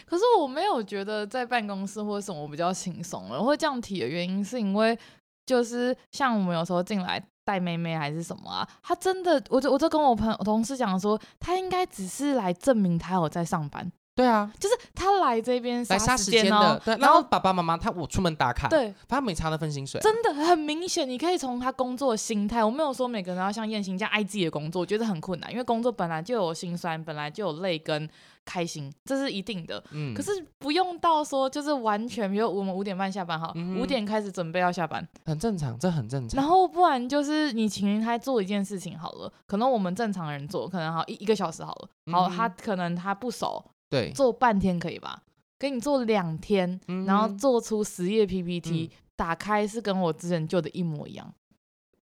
可是我没有觉得在办公室或者什么比较轻松了。我会这样提的原因是因为，就是像我们有时候进来带妹妹还是什么啊，她真的，我就我就跟我朋友同事讲说，她应该只是来证明她有在上班。对啊，就是他来这边来杀时间的，对。然后爸爸妈妈他我出门打卡，对，他没差那份薪水，真的很明显，你可以从他工作心态。我没有说每个人要像彦鑫这样爱自己的工作，我觉得很困难，因为工作本来就有辛酸，本来就有累跟开心，这是一定的。嗯，可是不用到说就是完全，比如我们五点半下班哈，五点开始准备要下班，很正常，这很正常。然后不然就是你请他做一件事情好了，可能我们正常人做可能好一一个小时好了，好，他可能他不熟。对，做半天可以吧？给你做两天，嗯、然后做出十页 PPT，、嗯、打开是跟我之前旧的一模一样。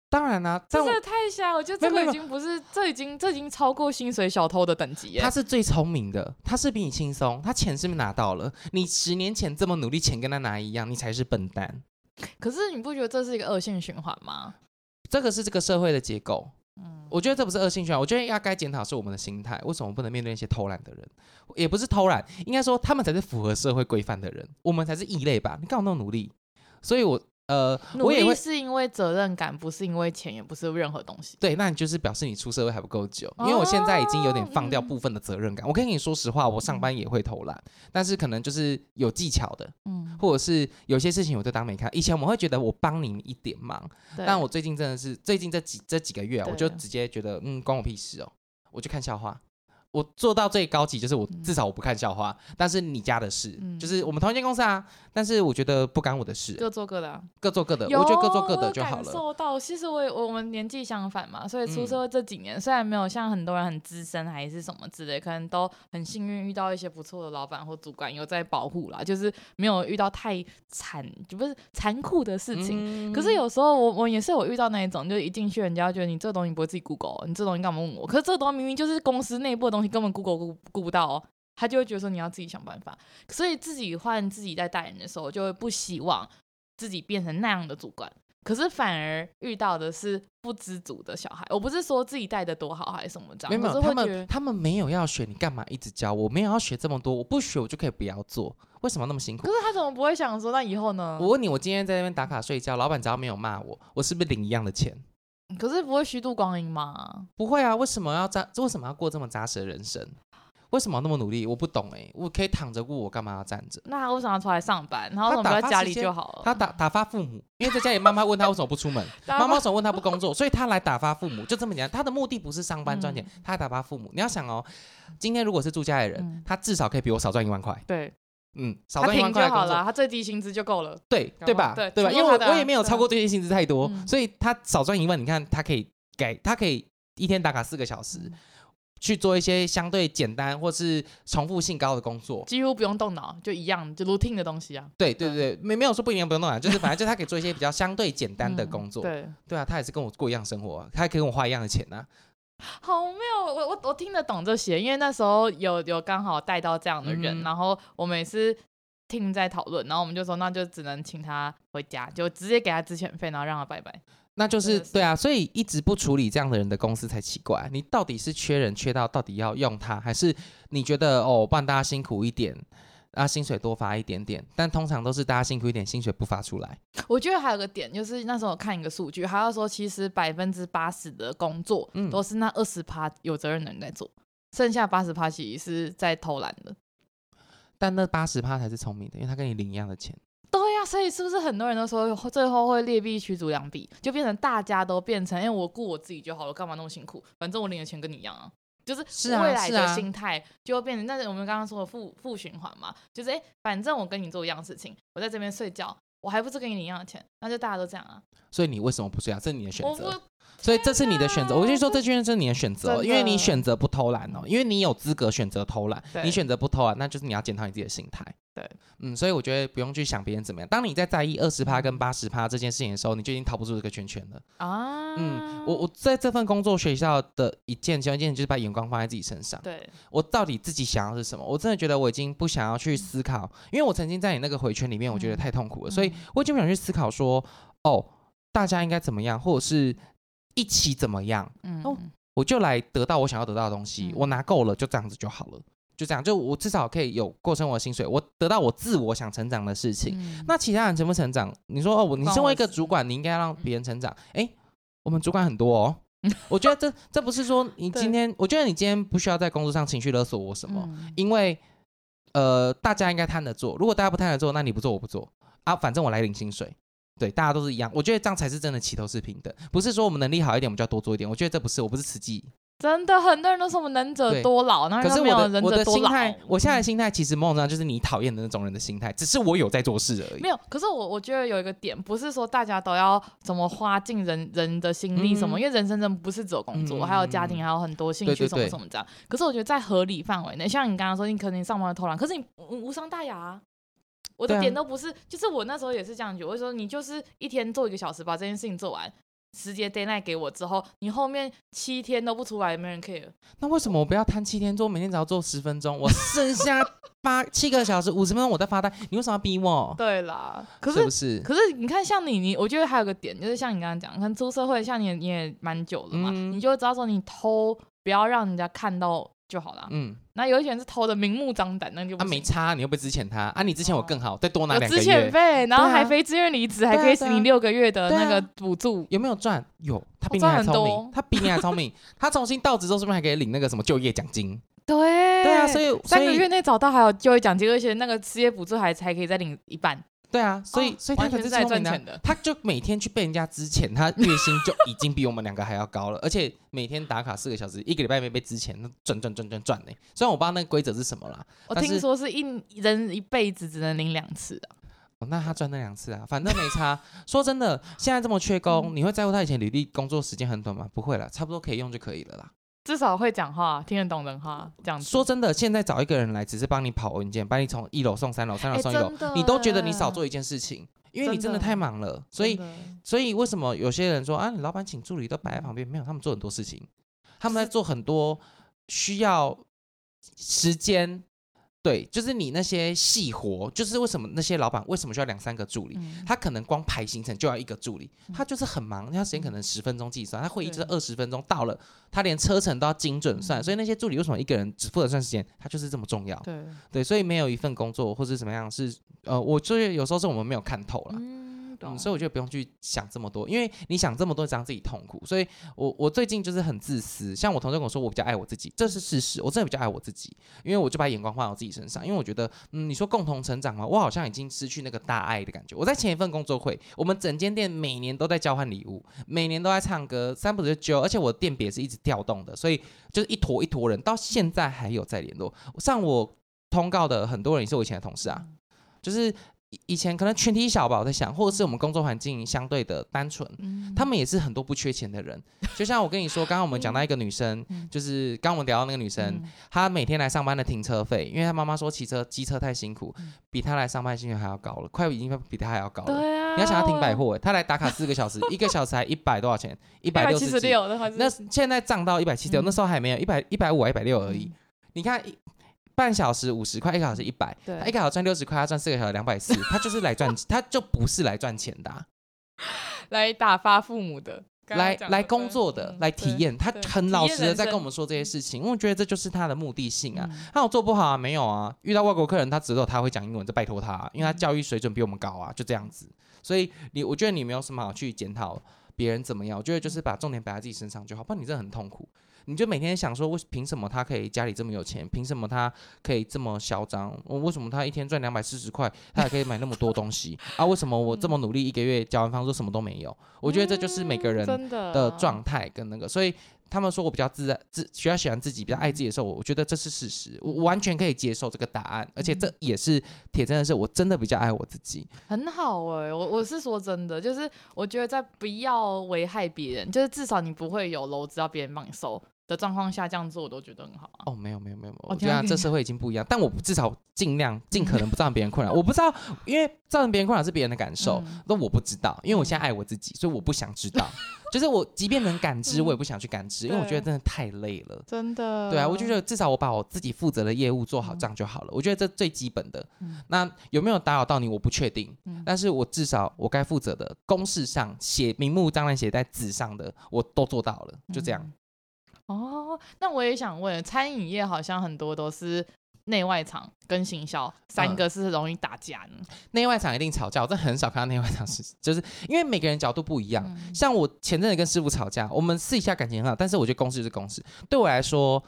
当然啦、啊，这真的太瞎，我觉得这个已经不是，这已经这已经超过薪水小偷的等级。他是最聪明的，他是比你轻松，他钱是不是拿到了？你十年前这么努力，钱跟他拿一样，你才是笨蛋。可是你不觉得这是一个恶性循环吗？这个是这个社会的结构。我觉得这不是恶性循环，我觉得要该检讨是我们的心态，为什么不能面对那些偷懒的人？也不是偷懒，应该说他们才是符合社会规范的人，我们才是异类吧？你干嘛那么努力？所以我。呃，努力是因为责任感，不是因为钱，也不是任何东西。对，那你就是表示你出社会还不够久，因为我现在已经有点放掉部分的责任感。哦嗯、我跟你说实话，我上班也会偷懒，嗯、但是可能就是有技巧的，嗯，或者是有些事情我就当没看。以前我们会觉得我帮你一点忙，但我最近真的是最近这几这几个月啊，我就直接觉得嗯，关我屁事哦，我就看笑话。我做到最高级就是我至少我不看笑话，嗯、但是你家的事，嗯、就是我们同一间公司啊，但是我觉得不干我的事，各做各的、啊，各做各的，我觉得各做各的就好了。感受到，其实我也我们年纪相反嘛，所以出社会这几年，嗯、虽然没有像很多人很资深还是什么之类，可能都很幸运遇到一些不错的老板或主管有在保护啦，就是没有遇到太惨，就不是残酷的事情。嗯、可是有时候我我也是有遇到那一种，就一进去人家觉得你这个东西不会自己 Google，你这东西干嘛问我？可是这个东西明明就是公司内部的东西，根本 Google。顾不到哦，他就会觉得说你要自己想办法，所以自己换自己在带人的时候，就会不希望自己变成那样的主管，可是反而遇到的是不知足的小孩。我不是说自己带的多好还是什么这样，没有，他们他们没有要学，你干嘛一直教我？没有要学这么多，我不学我就可以不要做，为什么那么辛苦？可是他怎么不会想说那以后呢？我问你，我今天在那边打卡睡觉，老板只要没有骂我，我是不是领一样的钱？可是不会虚度光阴吗？不会啊，为什么要扎？为什么要过这么扎实的人生？为什么要那么努力？我不懂哎、欸，我可以躺着过，我干嘛要站着？那他为什么要出来上班？然后怎么不在家里就好了？他打打发父母，因为在家里妈妈问他为什么不出门，<laughs> 妈妈为什么问他不工作，所以他来打发父母，就这么简单。他的目的不是上班赚钱，嗯、他来打发父母。你要想哦，今天如果是住家里人，嗯、他至少可以比我少赚一万块。对，嗯，少赚一万块就好了，他最低薪资就够了。对对吧？对对吧？因为我我也没有超过最低薪资太多，嗯、所以他少赚一万，你看他可以改，他可以一天打卡四个小时。嗯去做一些相对简单或是重复性高的工作，几乎不用动脑，就一样，就 routine 的东西啊。对对对，没没有说不一定不用动脑，就是反正就他可以做一些比较相对简单的工作。嗯、对对啊，他也是跟我过一样生活、啊，他还可以跟我花一样的钱呢、啊。<laughs> 好没有，我我我听得懂这些，因为那时候有有刚好带到这样的人，嗯、然后我每次 team 在讨论，然后我们就说那就只能请他回家，就直接给他资遣费，然后让他拜拜。那就是对啊，所以一直不处理这样的人的公司才奇怪。你到底是缺人缺到到底要用他，还是你觉得哦，帮大家辛苦一点，啊，薪水多发一点点？但通常都是大家辛苦一点，薪水不发出来。我觉得还有个点，就是那时候我看一个数据，他要说其实百分之八十的工作都是那二十趴有责任的人在做，嗯、剩下八十趴其实是在偷懒的。但那八十趴才是聪明的，因为他跟你领一样的钱。对呀、啊，所以是不是很多人都说最后会劣币驱逐良币，就变成大家都变成，因为我顾我自己就好了，干嘛那么辛苦？反正我领的钱跟你一样啊，就是未来的心态就会变成。那是、啊啊、我们刚刚说的负负循环嘛，就是哎，反正我跟你做一样事情，我在这边睡觉，我还不是跟你领一样的钱，那就大家都这样啊。所以你为什么不这样？这是你的选择。所以这是你的选择，我就说这就是你的选择，因为你选择不偷懒哦，因为你有资格选择偷懒，你选择不偷懒，那就是你要检讨你自己的心态。对，嗯，所以我觉得不用去想别人怎么样。当你在在意二十趴跟八十趴这件事情的时候，你就已经逃不出这个圈圈了啊。嗯，我我在这份工作学校的一件其中一件就是把眼光放在自己身上。对，我到底自己想要是什么？我真的觉得我已经不想要去思考，因为我曾经在你那个回圈里面，我觉得太痛苦了，所以我已经不想去思考说，哦，大家应该怎么样，或者是。一起怎么样？嗯，哦，我就来得到我想要得到的东西，嗯、我拿够了，就这样子就好了，就这样，就我至少可以有过生活薪水，我得到我自我想成长的事情。嗯、那其他人成不成长？你说哦，我你身为一个主管，你应该让别人成长。哎、欸，我们主管很多哦，<laughs> 我觉得这这不是说你今天，我觉得你今天不需要在工作上情绪勒索我什么，嗯、因为呃，大家应该摊着做，如果大家不摊着做，那你不做我不做啊，反正我来领薪水。对，大家都是一样。我觉得这样才是真的齐头是平等，不是说我们能力好一点，我们就要多做一点。我觉得这不是，我不是慈济。真的，很多人都说我们能者多劳，那可是我的我的心态，我现在的心态其实某种程度就是你讨厌的那种人的心态，只是我有在做事而已。没有，可是我我觉得有一个点，不是说大家都要怎么花尽人人的心力什么，因为人生真的不是只有工作，还有家庭，还有很多兴趣什么什么这样。可是我觉得在合理范围内，像你刚刚说，你可能上班偷懒，可是你无伤大雅。我的点都不是，啊、就是我那时候也是这样觉得。我说你就是一天做一个小时，把这件事情做完，时间 d a y l i g h t 给我之后，你后面七天都不出来，没人 care。那为什么我不要摊七天做，每天只要做十分钟，我剩下八七个小时五十分钟我在发呆，你为什么要逼我？对啦，可是，是不是？可是你看，像你，你我觉得还有个点，就是像你刚刚讲，看出社会，像你你也蛮久了嘛，嗯、你就会知道说你偷，不要让人家看到。就好了。嗯，那有一些人是偷的明目张胆，那就啊没差，你又不支遣他啊？你之前我更好，再多拿两个月。支遣费，然后还非自愿离职，还可以领六个月的那个补助，有没有赚？有，他比你还聪明，他比你还聪明，<laughs> 他重新到职之后是不是还可以领那个什么就业奖金？对，对啊，所以三个月内找到还有就业奖金，而且那个失业补助还还可以再领一半。对啊，所以、哦、所以他可是在赚钱的，他就每天去被人家之前，他月薪就已经比我们两个还要高了，而且每天打卡四个小时，一个礼拜没被之前，那赚赚赚赚赚呢。虽然我不知道那个规则是什么啦，我听说是一人一辈子只能领两次啊。哦，那他赚那两次啊，反正没差。<laughs> 说真的，现在这么缺工，你会在乎他以前履历工作时间很短吗？不会了，差不多可以用就可以了啦。至少会讲话，听得懂人话，这样子。说真的，现在找一个人来，只是帮你跑文件，把你从一楼送三楼，三楼送一楼，你都觉得你少做一件事情，因为你真的太忙了。所以，所以为什么有些人说啊，你老板请助理都摆在旁边？没有，他们做很多事情，他们在做很多需要时间。对，就是你那些细活，就是为什么那些老板为什么需要两三个助理？嗯、他可能光排行程就要一个助理，嗯、他就是很忙，他时间可能十分钟计算，他会议就是二十分钟到了，他连车程都要精准算，嗯、所以那些助理为什么一个人只负责算时间？他就是这么重要。对对，所以没有一份工作或者怎么样是呃，我觉得有时候是我们没有看透了。嗯嗯，所以我觉得不用去想这么多，因为你想这么多，让自己痛苦。所以我我最近就是很自私，像我同学跟我说，我比较爱我自己，这是事实，我真的比较爱我自己，因为我就把眼光放到我自己身上，因为我觉得，嗯，你说共同成长嘛，我好像已经失去那个大爱的感觉。我在前一份工作会，我们整间店每年都在交换礼物，每年都在唱歌，三不五时就揪，而且我的店别是一直调动的，所以就是一坨一坨人，到现在还有在联络。上我通告的很多人也是我以前的同事啊，就是。以前可能群体小吧，我在想，或者是我们工作环境相对的单纯，嗯、他们也是很多不缺钱的人。就像我跟你说，刚刚我们讲到一个女生，嗯、就是刚我们聊到那个女生，嗯、她每天来上班的停车费，因为她妈妈说骑车机车太辛苦，嗯、比她来上班薪水还要高了，快已经比她还要高了。对啊，你要想她停百货，她来打卡四个小时，一个小时才一百多少钱？一百六十六。那现在涨到一百七十六，那时候还没有一百一百五、一百六而已。嗯、你看。半小时五十块，一个小时一百，他一个小时赚六十块，他赚四个小时两百四，他就是来赚，<laughs> 他就不是来赚钱的、啊，<laughs> 来打发父母的。来来工作的，来体验，他很老实的在跟我们说这些事情，因为我觉得这就是他的目的性啊。他有做不好啊？没有啊。遇到外国客人，他只有他会讲英文，就拜托他、啊，因为他教育水准比我们高啊，就这样子。所以你，我觉得你没有什么好去检讨别人怎么样，我觉得就是把重点摆在自己身上就好，不然你真的很痛苦。你就每天想说，为凭什么他可以家里这么有钱？凭什么他可以这么嚣张？我为什么他一天赚两百四十块，他还可以买那么多东西啊？为什么我这么努力，一个月交完房租什么都没有？我觉得这就是每个人的状态跟那个，所以他们说我比较自在，自比较喜欢自己，比较爱自己的时候，我觉得这是事实，我完全可以接受这个答案，而且这也是铁真的是我真的比较爱我自己，很好哎、欸，我我是说真的，就是我觉得在不要危害别人，就是至少你不会有楼只要别人帮你收。的状况下这样做，我都觉得很好啊。哦，没有没有没有，我觉得这社会已经不一样。但我至少尽量尽可能不造成别人困扰。我不知道，因为造成别人困扰是别人的感受，那、嗯、我不知道。因为我现在爱我自己，所以我不想知道。<laughs> 就是我即便能感知，我也不想去感知，因为我觉得真的太累了。真的。对啊，我就觉得至少我把我自己负责的业务做好，这样就好了。我觉得这最基本的。那有没有打扰到你？我不确定。但是我至少我该负责的公事上写明目张胆写在纸上的，我都做到了。就这样。哦，那我也想问，餐饮业好像很多都是内外场跟行销三个是容易打架呢？嗯、内外场一定吵架，我真的很少看到内外场是，就是因为每个人角度不一样。嗯、像我前阵子跟师傅吵架，我们私底下感情很好，但是我觉得公事就是公事。对我来说，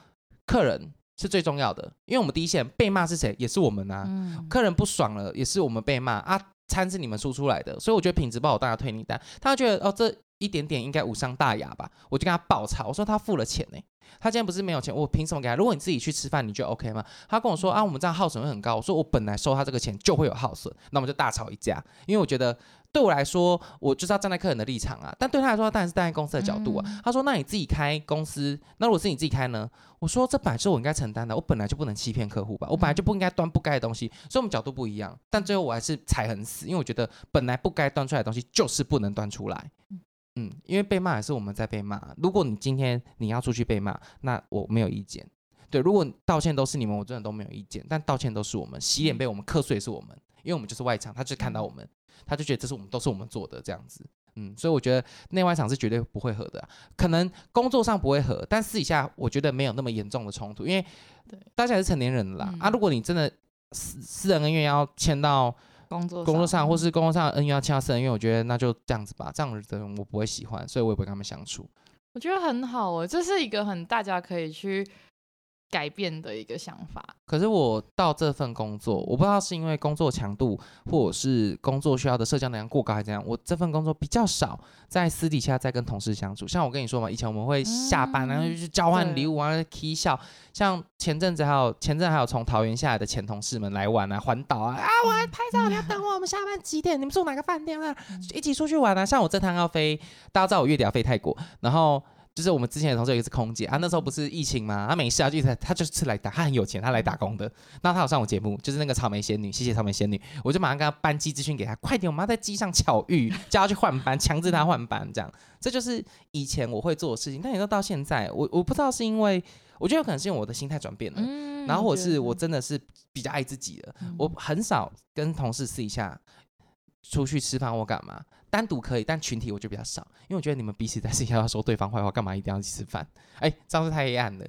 客人是最重要的，因为我们第一线被骂是谁？也是我们啊。嗯、客人不爽了，也是我们被骂啊。餐是你们输出来的，所以我觉得品质不好，大家退你单。他觉得哦这。一点点应该无伤大雅吧，我就跟他爆吵，我说他付了钱呢，他今天不是没有钱，我凭什么给他？如果你自己去吃饭，你就 OK 吗？他跟我说啊，我们这样耗损会很高，我说我本来收他这个钱就会有耗损，那我们就大吵一架，因为我觉得。对我来说，我就是要站在客人的立场啊。但对他来说，他当然是站在公司的角度啊。嗯、他说：“那你自己开公司，那如果是你自己开呢？”我说：“这本来是我应该承担的，我本来就不能欺骗客户吧，我本来就不应该端不该的东西。”所以，我们角度不一样。但最后，我还是踩很死，因为我觉得本来不该端出来的东西就是不能端出来。嗯，因为被骂也是我们在被骂。如果你今天你要出去被骂，那我没有意见。对，如果道歉都是你们，我真的都没有意见。但道歉都是我们，洗脸被我们课税也是我们，因为我们就是外场，他就看到我们。他就觉得这是我们都是我们做的这样子，嗯，所以我觉得内外场是绝对不会合的，可能工作上不会合，但私底下我觉得没有那么严重的冲突，因为大家也是成年人了啦。嗯、啊。如果你真的私私人恩怨要签到工作工作上，或是工作上恩怨要签到私人恩怨，我觉得那就这样子吧，这样的人我不会喜欢，所以我也不会跟他们相处。我觉得很好哦，这是一个很大家可以去。改变的一个想法。可是我到这份工作，我不知道是因为工作强度，或者是工作需要的社交能量过高，还是怎样。我这份工作比较少在私底下在跟同事相处。像我跟你说嘛，以前我们会下班然后就去交换礼物啊，k 笑。像前阵子还有前阵还有从桃园下来的前同事们来玩啊，环岛啊，啊，我还拍照，你要等我，我们下班几点？你们住哪个饭店啊？一起出去玩啊。像我这趟要飞，大家知道我月底要飞泰国，然后。就是我们之前的同事有一个是空姐啊，那时候不是疫情嘛，她没事啊，就她就是来打，她很有钱，她来打工的。那她有上我节目，就是那个草莓仙女，谢谢草莓仙女，我就马上跟她班机资讯给她，快点，我们要在机上巧遇，叫她去换班，强制她换班，这样，这就是以前我会做的事情。但你说到现在，我我不知道是因为，我觉得有可能是因为我的心态转变了，嗯、然后我是我真的是比较爱自己的，嗯、我很少跟同事私底下出去吃饭或干嘛。单独可以，但群体我就比较少，因为我觉得你们彼此在私下要说对方坏话，干嘛一定要一起吃饭？<laughs> 哎、欸，这样子太黑暗了，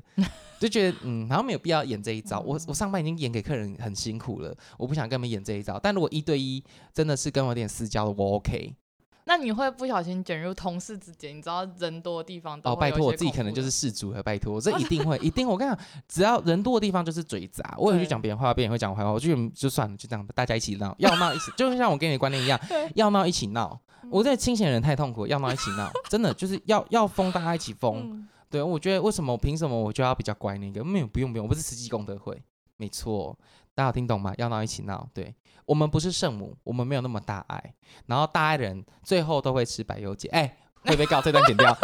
就觉得嗯，好像没有必要演这一招。我我上班已经演给客人很辛苦了，我不想跟你们演这一招。但如果一对一真的是跟我有点私交的，我 OK。那你会不小心卷入同事之间？你知道人多的地方都哦，拜托我自己可能就是事主和拜托，这 <laughs> 一定会一定。我跟你讲，只要人多的地方就是嘴杂，我也会去讲别人坏话，别人会讲我坏话，我就就算了，就这样，大家一起闹，要闹一起，就像我跟你的观念一样，要闹一起闹。我这清闲人太痛苦，要闹一起闹，真的就是要要疯，大家一起疯。对，我觉得为什么凭什么我就要比较乖那个？没有，不用不用，我不是慈济功德会，没错，大家有听懂吗？要闹一起闹，对。我们不是圣母，我们没有那么大爱。然后大爱的人最后都会吃百忧解。哎，会被告这段剪掉。<laughs>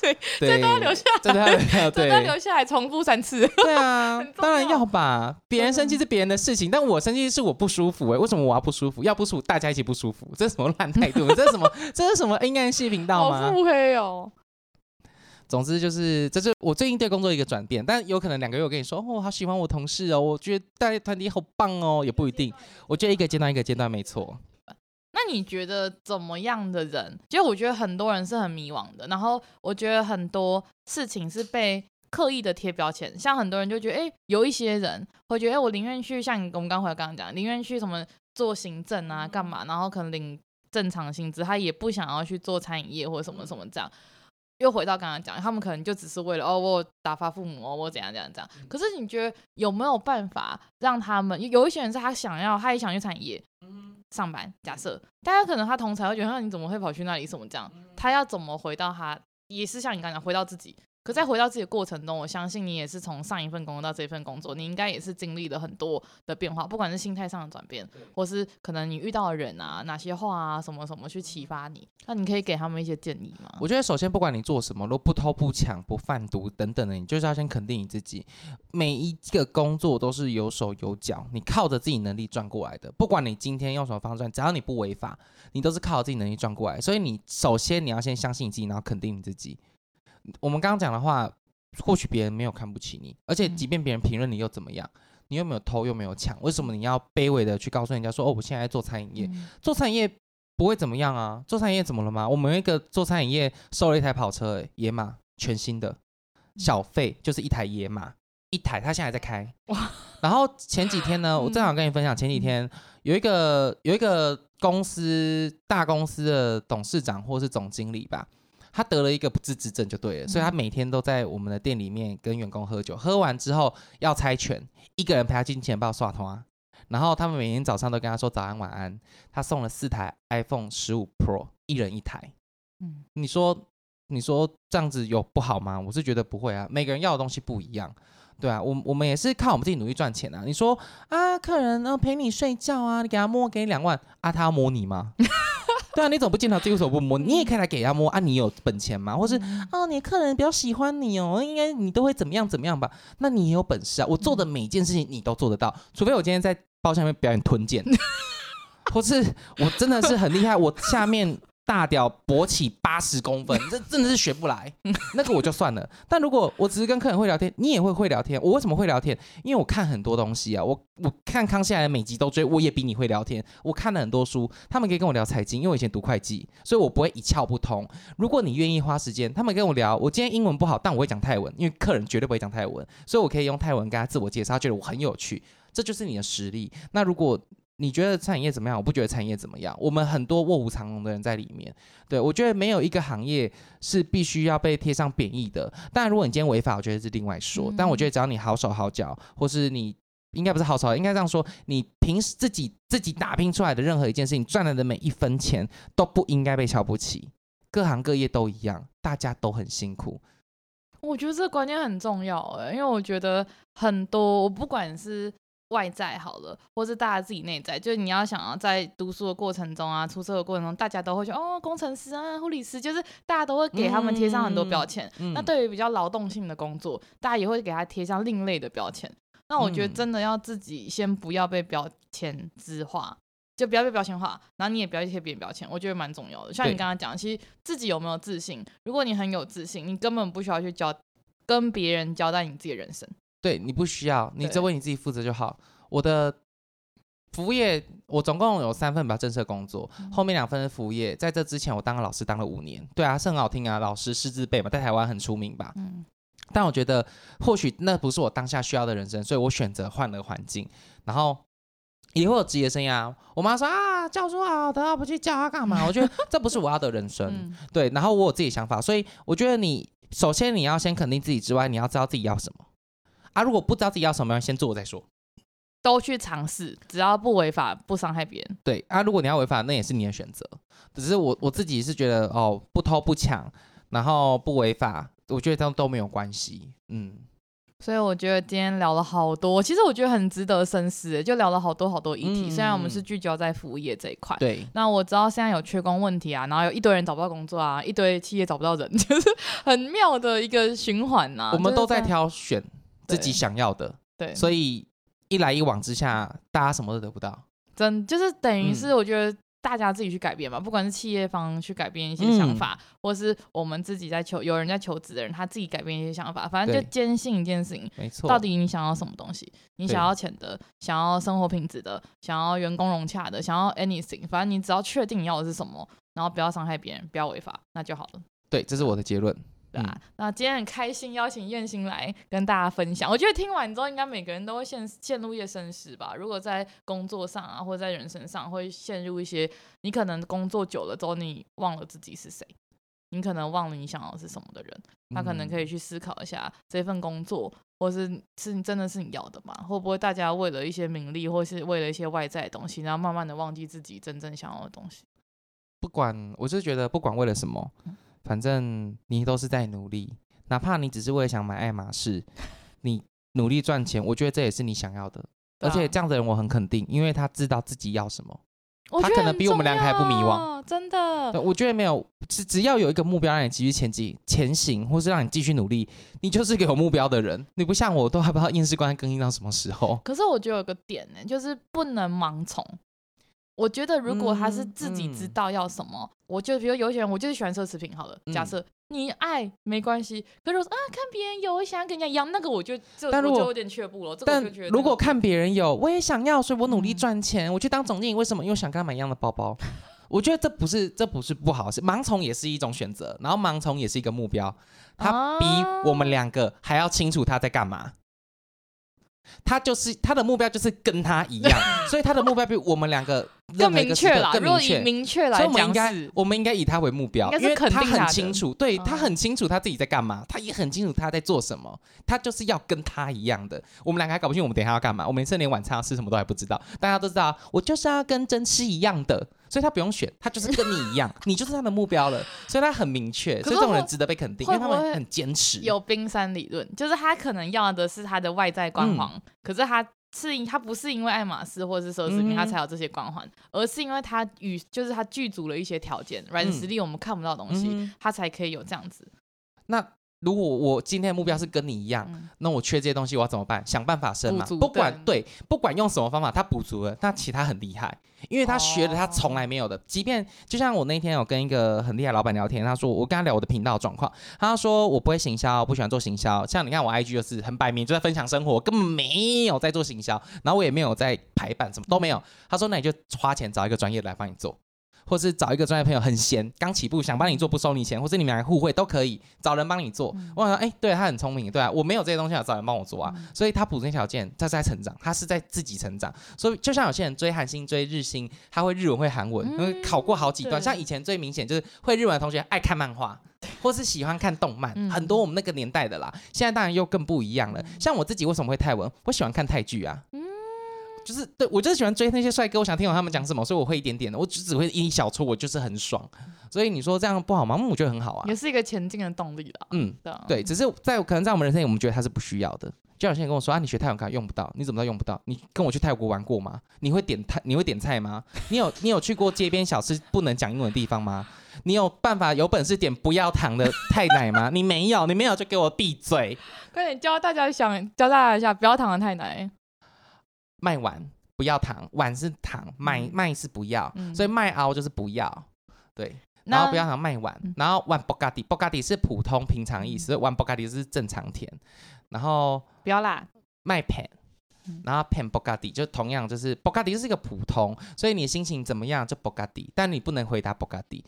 对，这段留下来，这段留下来重复三次。对啊，<laughs> 当然要吧。别人生气是别人的事情，但我生气是我不舒服。哎，为什么我要不舒服？要不舒服，大家一起不舒服。这是什么烂态度？这是什么？这是什么阴暗系频道吗？好腹黑哦。总之就是，这是我最近对工作一个转变。但有可能两个月我跟你说，哦，我好喜欢我同事哦，我觉得带团体好棒哦，也不一定。我觉得一个阶段一个阶段没错。那你觉得怎么样的人？其实我觉得很多人是很迷惘的，然后我觉得很多事情是被刻意的贴标签，像很多人就觉得，哎，有一些人会觉得，哎，我宁愿去像我们刚回来刚刚讲，宁愿去什么做行政啊，干嘛，然后可能领正常薪资，他也不想要去做餐饮业或者什么什么这样。又回到刚刚讲，他们可能就只是为了哦，我打发父母哦，我怎样怎样怎样。可是你觉得有没有办法让他们？有一些人是他想要，他也想去产业上班。假设大家可能他同才会觉得，那你怎么会跑去那里？什么这样？他要怎么回到他？也是像你刚刚讲，回到自己。可在回到自己的过程中，我相信你也是从上一份工作到这份工作，你应该也是经历了很多的变化，不管是心态上的转变，或是可能你遇到的人啊，哪些话啊，什么什么去启发你，那你可以给他们一些建议吗？我觉得首先不管你做什么，都不偷不抢不贩毒等等的，你就是要先肯定你自己。每一个工作都是有手有脚，你靠着自己能力赚过来的。不管你今天用什么方式赚，只要你不违法，你都是靠着自己能力赚过来。所以你首先你要先相信你自己，然后肯定你自己。我们刚刚讲的话，或许别人没有看不起你，而且即便别人评论你又怎么样？你又没有偷又没有抢，为什么你要卑微的去告诉人家说哦，我现在在做餐饮业，嗯、做餐饮业不会怎么样啊？做餐饮业怎么了吗？我们有一个做餐饮业收了一台跑车，野马全新的，小费就是一台野马，一台，他现在还在开。哇！然后前几天呢，<laughs> 我正好跟你分享，前几天有一个有一个公司大公司的董事长或是总经理吧。他得了一个不治之症，就对了，所以他每天都在我们的店里面跟员工喝酒，喝完之后要猜拳，一个人陪他进钱包刷通啊，然后他们每天早上都跟他说早安晚安，他送了四台 iPhone 十五 Pro，一人一台，嗯，你说你说这样子有不好吗？我是觉得不会啊，每个人要的东西不一样，对啊，我我们也是靠我们自己努力赚钱啊。你说啊，客人呢陪你睡觉啊，你给他摸，给你两万啊，他要摸你吗？<laughs> 对啊，你总不见他自己手不摸？你也可以来给他摸啊！你有本钱吗？或是哦，你的客人比较喜欢你哦，应该你都会怎么样怎么样吧？那你也有本事啊！我做的每一件事情你都做得到，除非我今天在包厢里面表演吞剑，<laughs> 或是我真的是很厉害，我下面。大屌勃起八十公分，<laughs> 这真的是学不来。那个我就算了。但如果我只是跟客人会聊天，你也会会聊天。我为什么会聊天？因为我看很多东西啊。我我看康熙来的每集都追，我也比你会聊天。我看了很多书，他们可以跟我聊财经，因为我以前读会计，所以我不会一窍不通。如果你愿意花时间，他们跟我聊。我今天英文不好，但我会讲泰文，因为客人绝对不会讲泰文，所以我可以用泰文跟他自我介绍，他觉得我很有趣。这就是你的实力。那如果你觉得餐饮业怎么样？我不觉得餐饮业怎么样。我们很多卧虎藏龙的人在里面。对，我觉得没有一个行业是必须要被贴上贬义的。当然，如果你今天违法，我觉得是另外说。但我觉得只要你好手好脚，或是你应该不是好手，应该这样说，你平时自己自己打拼出来的任何一件事情赚来的每一分钱都不应该被瞧不起。各行各业都一样，大家都很辛苦。我觉得这个观念很重要诶，因为我觉得很多，我不管是。外在好了，或是大家自己内在，就是你要想要在读书的过程中啊，出社的过程中，大家都会说哦，工程师啊，护理师，就是大家都会给他们贴上很多标签。嗯、那对于比较劳动性的工作，大家也会给他贴上另类的标签。那我觉得真的要自己先不要被标签之化，就不要被标签化，然后你也不要贴别人标签，我觉得蛮重要的。像你刚刚讲，其实自己有没有自信，如果你很有自信，你根本不需要去交跟别人交代你自己的人生。对，你不需要，你只为你自己负责就好。我的服务业，我总共有三份吧，正式工作，后面两份是服务业。在这之前，我当了老师，当了五年。对啊，是很好听啊，老师师资辈嘛，在台湾很出名吧。嗯。但我觉得，或许那不是我当下需要的人生，所以我选择换了环境。然后以后有职业生涯。我妈说啊，教书好的，不去教他干嘛？我觉得这不是我要的人生。嗯、对。然后我有自己想法，所以我觉得你首先你要先肯定自己之外，你要知道自己要什么。啊，如果不知道自己要什么，要先做再说。都去尝试，只要不违法，不伤害别人。对啊，如果你要违法，那也是你的选择。只是我我自己是觉得，哦，不偷不抢，然后不违法，我觉得这样都没有关系。嗯，所以我觉得今天聊了好多，其实我觉得很值得深思，就聊了好多好多议题。嗯、虽然我们是聚焦在服务业这一块，对。那我知道现在有缺工问题啊，然后有一堆人找不到工作啊，一堆企业找不到人，<laughs> 就是很妙的一个循环呐、啊。我们都在挑选。自己想要的，对，所以一来一往之下，大家什么都得不到，真就是等于是我觉得大家自己去改变吧，不管是企业方去改变一些想法，嗯、或是我们自己在求有人在求职的人，他自己改变一些想法，反正就坚信一件事情，没错。到底你想要什么东西？你想要钱的，想要生活品质的，想要员工融洽的，想要 anything，反正你只要确定你要的是什么，然后不要伤害别人，不要违法，那就好了。对，这是我的结论。那今天很开心邀请燕心来跟大家分享。我觉得听完之后，应该每个人都会陷陷入夜深时吧。如果在工作上啊，或者在人生上，会陷入一些你可能工作久了之后，你忘了自己是谁，你可能忘了你想要的是什么的人，他可能可以去思考一下这份工作，或是是真的是你要的吗？会不会大家为了一些名利，或是为了一些外在的东西，然后慢慢的忘记自己真正想要的东西？不管，我就觉得不管为了什么。反正你都是在努力，哪怕你只是为了想买爱马仕，你努力赚钱，我觉得这也是你想要的。而且这样的人我很肯定，因为他知道自己要什么，他可能比我们两个还不迷惘。真的，我觉得没有，只只要有一个目标让你继续前进、前行，或是让你继续努力，你就是个有目标的人。你不像我，都还不知道验尸官更新到什么时候。可是我觉得有个点呢，就是不能盲从。我觉得，如果他是自己知道要什么，嗯嗯、我就比如有些人，我就是喜欢奢侈品。好了，嗯、假设你爱没关系，可是我说啊，看别人有，我想跟人家一样，那个我就这我就有点却步了。但这个但如果看别人有，我也想要，所以我努力赚钱，嗯、我去当总经理，为什么？因为想跟他买一样的包包。我觉得这不是这不是不好，是盲从也是一种选择，然后盲从也是一个目标。他比我们两个还要清楚他在干嘛。他就是他的目标就是跟他一样，<laughs> 所以他的目标比我们两个更明确了。如果以明确来讲，所以我们应该我们应该以他为目标，因为他很清楚，对，他很清楚他自己在干嘛，他也很清楚他在做什么，他就是要跟他一样的。我们两个还搞不清我们等一下要干嘛，我们甚至连晚餐要吃什么都还不知道。大家都知道，我就是要跟真吃一样的。所以他不用选，他就是跟你一样，<laughs> 你就是他的目标了。所以他很明确，所以这种人值得被肯定，因为他们很坚持。有冰山理论，就是他可能要的是他的外在光环，嗯、可是他是因他不是因为爱马仕或者是奢侈品，他才有这些光环，嗯、而是因为他与就是他具足了一些条件，软实力我们看不到东西，嗯、他才可以有这样子。那如果我今天的目标是跟你一样，嗯、那我缺这些东西，我要怎么办？想办法生嘛。不管对，不管用什么方法，他补足了，那其他很厉害。因为他学了他从来没有的，哦、即便就像我那天有跟一个很厉害老板聊天，他说我跟他聊我的频道状况，他说我不会行销，不喜欢做行销，像你看我 IG 就是很摆明就在分享生活，根本没有在做行销，然后我也没有在排版，什么都没有。他说那你就花钱找一个专业来帮你做。或是找一个专业朋友很闲，刚起步想帮你做不收你钱，或是你们两个互惠都可以找人帮你做。嗯、我想说，哎、欸，对他很聪明，对啊，我没有这些东西要找人帮我做啊，嗯、所以他补充条件，他是在成长，他是在自己成长。所以就像有些人追韩星、追日星，他会日文会韩文，因为、嗯、考过好几段。像以前最明显就是会日文的同学爱看漫画，或是喜欢看动漫，嗯、很多我们那个年代的啦。现在当然又更不一样了。像我自己为什么会泰文？我喜欢看泰剧啊。嗯就是对我就是喜欢追那些帅哥，我想听懂他们讲什么，所以我会一点点的，我只只会一小撮，我就是很爽。所以你说这样不好吗？我觉得很好啊，也是一个前进的动力啦。嗯，对，只是在可能在我们人生里，我们觉得它是不需要的。就有些人跟我说啊，你学泰文卡用不到，你怎么知道用不到？你跟我去泰国玩过吗？你会点泰？你会点菜吗？你有你有去过街边小吃不能讲英文的地方吗？你有办法有本事点不要糖的泰奶吗？你没有，你没有就给我闭嘴！<laughs> 快点教大家想教大家一下不要糖的太奶。麦碗不要糖，碗是糖，卖卖是不要，嗯、所以卖熬就是不要，对，然后不要糖卖碗，嗯、然后碗布加迪，布加迪是普通平常意思，碗布加迪是正常甜，然后不要辣，麦片，然后片布加迪就同样就是布加迪是一个普通，所以你心情怎么样就布加迪，但你不能回答布加迪。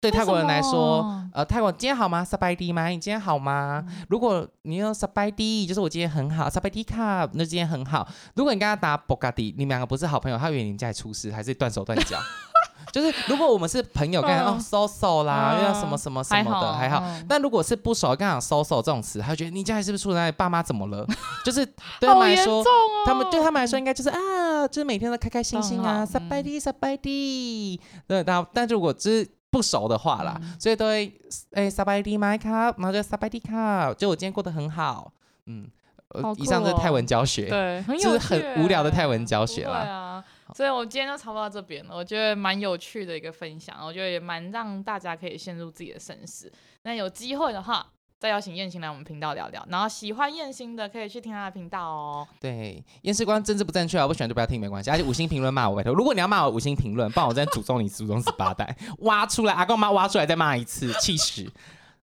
对泰国人来说，呃，泰国今天好吗？萨拜迪吗？你今天好吗？嗯、如果你用萨拜迪，就是我今天很好。萨拜迪卡，那今天很好。如果你跟他打布加迪，你们两个不是好朋友，他以为你们家里出事，还是断手断脚。<laughs> 就是如果我们是朋友，跟他哦，so so 啦，又要什么什么什么的，还好。但如果是不熟，跟他讲 so so 这种词，他觉得你家里是不是出在爸妈怎么了？<laughs> 就是对他们来说，他们对他们来说应该就是啊，就是每天都开开心心啊，萨拜迪萨拜迪。对，但但如果只是。不熟的话啦，嗯、所以都会哎，萨拜迪麦卡，然后就萨拜迪卡，就我今天过得很好，嗯，哦、以上是泰文教学，对，很有，就是很无聊的泰文教学啦。对啊，所以我今天就差不多到这边了，我觉得蛮有趣的一个分享，我觉得也蛮让大家可以陷入自己的身世。那有机会的话，再邀请彦星来我们频道聊聊。然后喜欢彦星的可以去听他的频道哦。对，验尸官政治不正确啊，不喜欢就不要听没关系。而且五星评论骂我拜托，如果你要骂我五星评论，不然我再诅咒你祖宗十八代，挖出来阿公妈挖出来再骂一次，气死。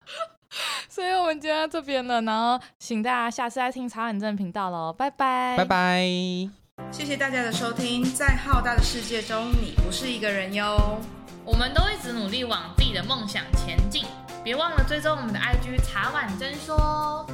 <laughs> 所以我们今天在这边了，然后请大家下次再听茶碗正频道喽，拜拜，拜拜，谢谢大家的收听，在浩大的世界中，你不是一个人哟。我们都一直努力往自己的梦想前进，别忘了追踪我们的 IG 茶碗蒸说。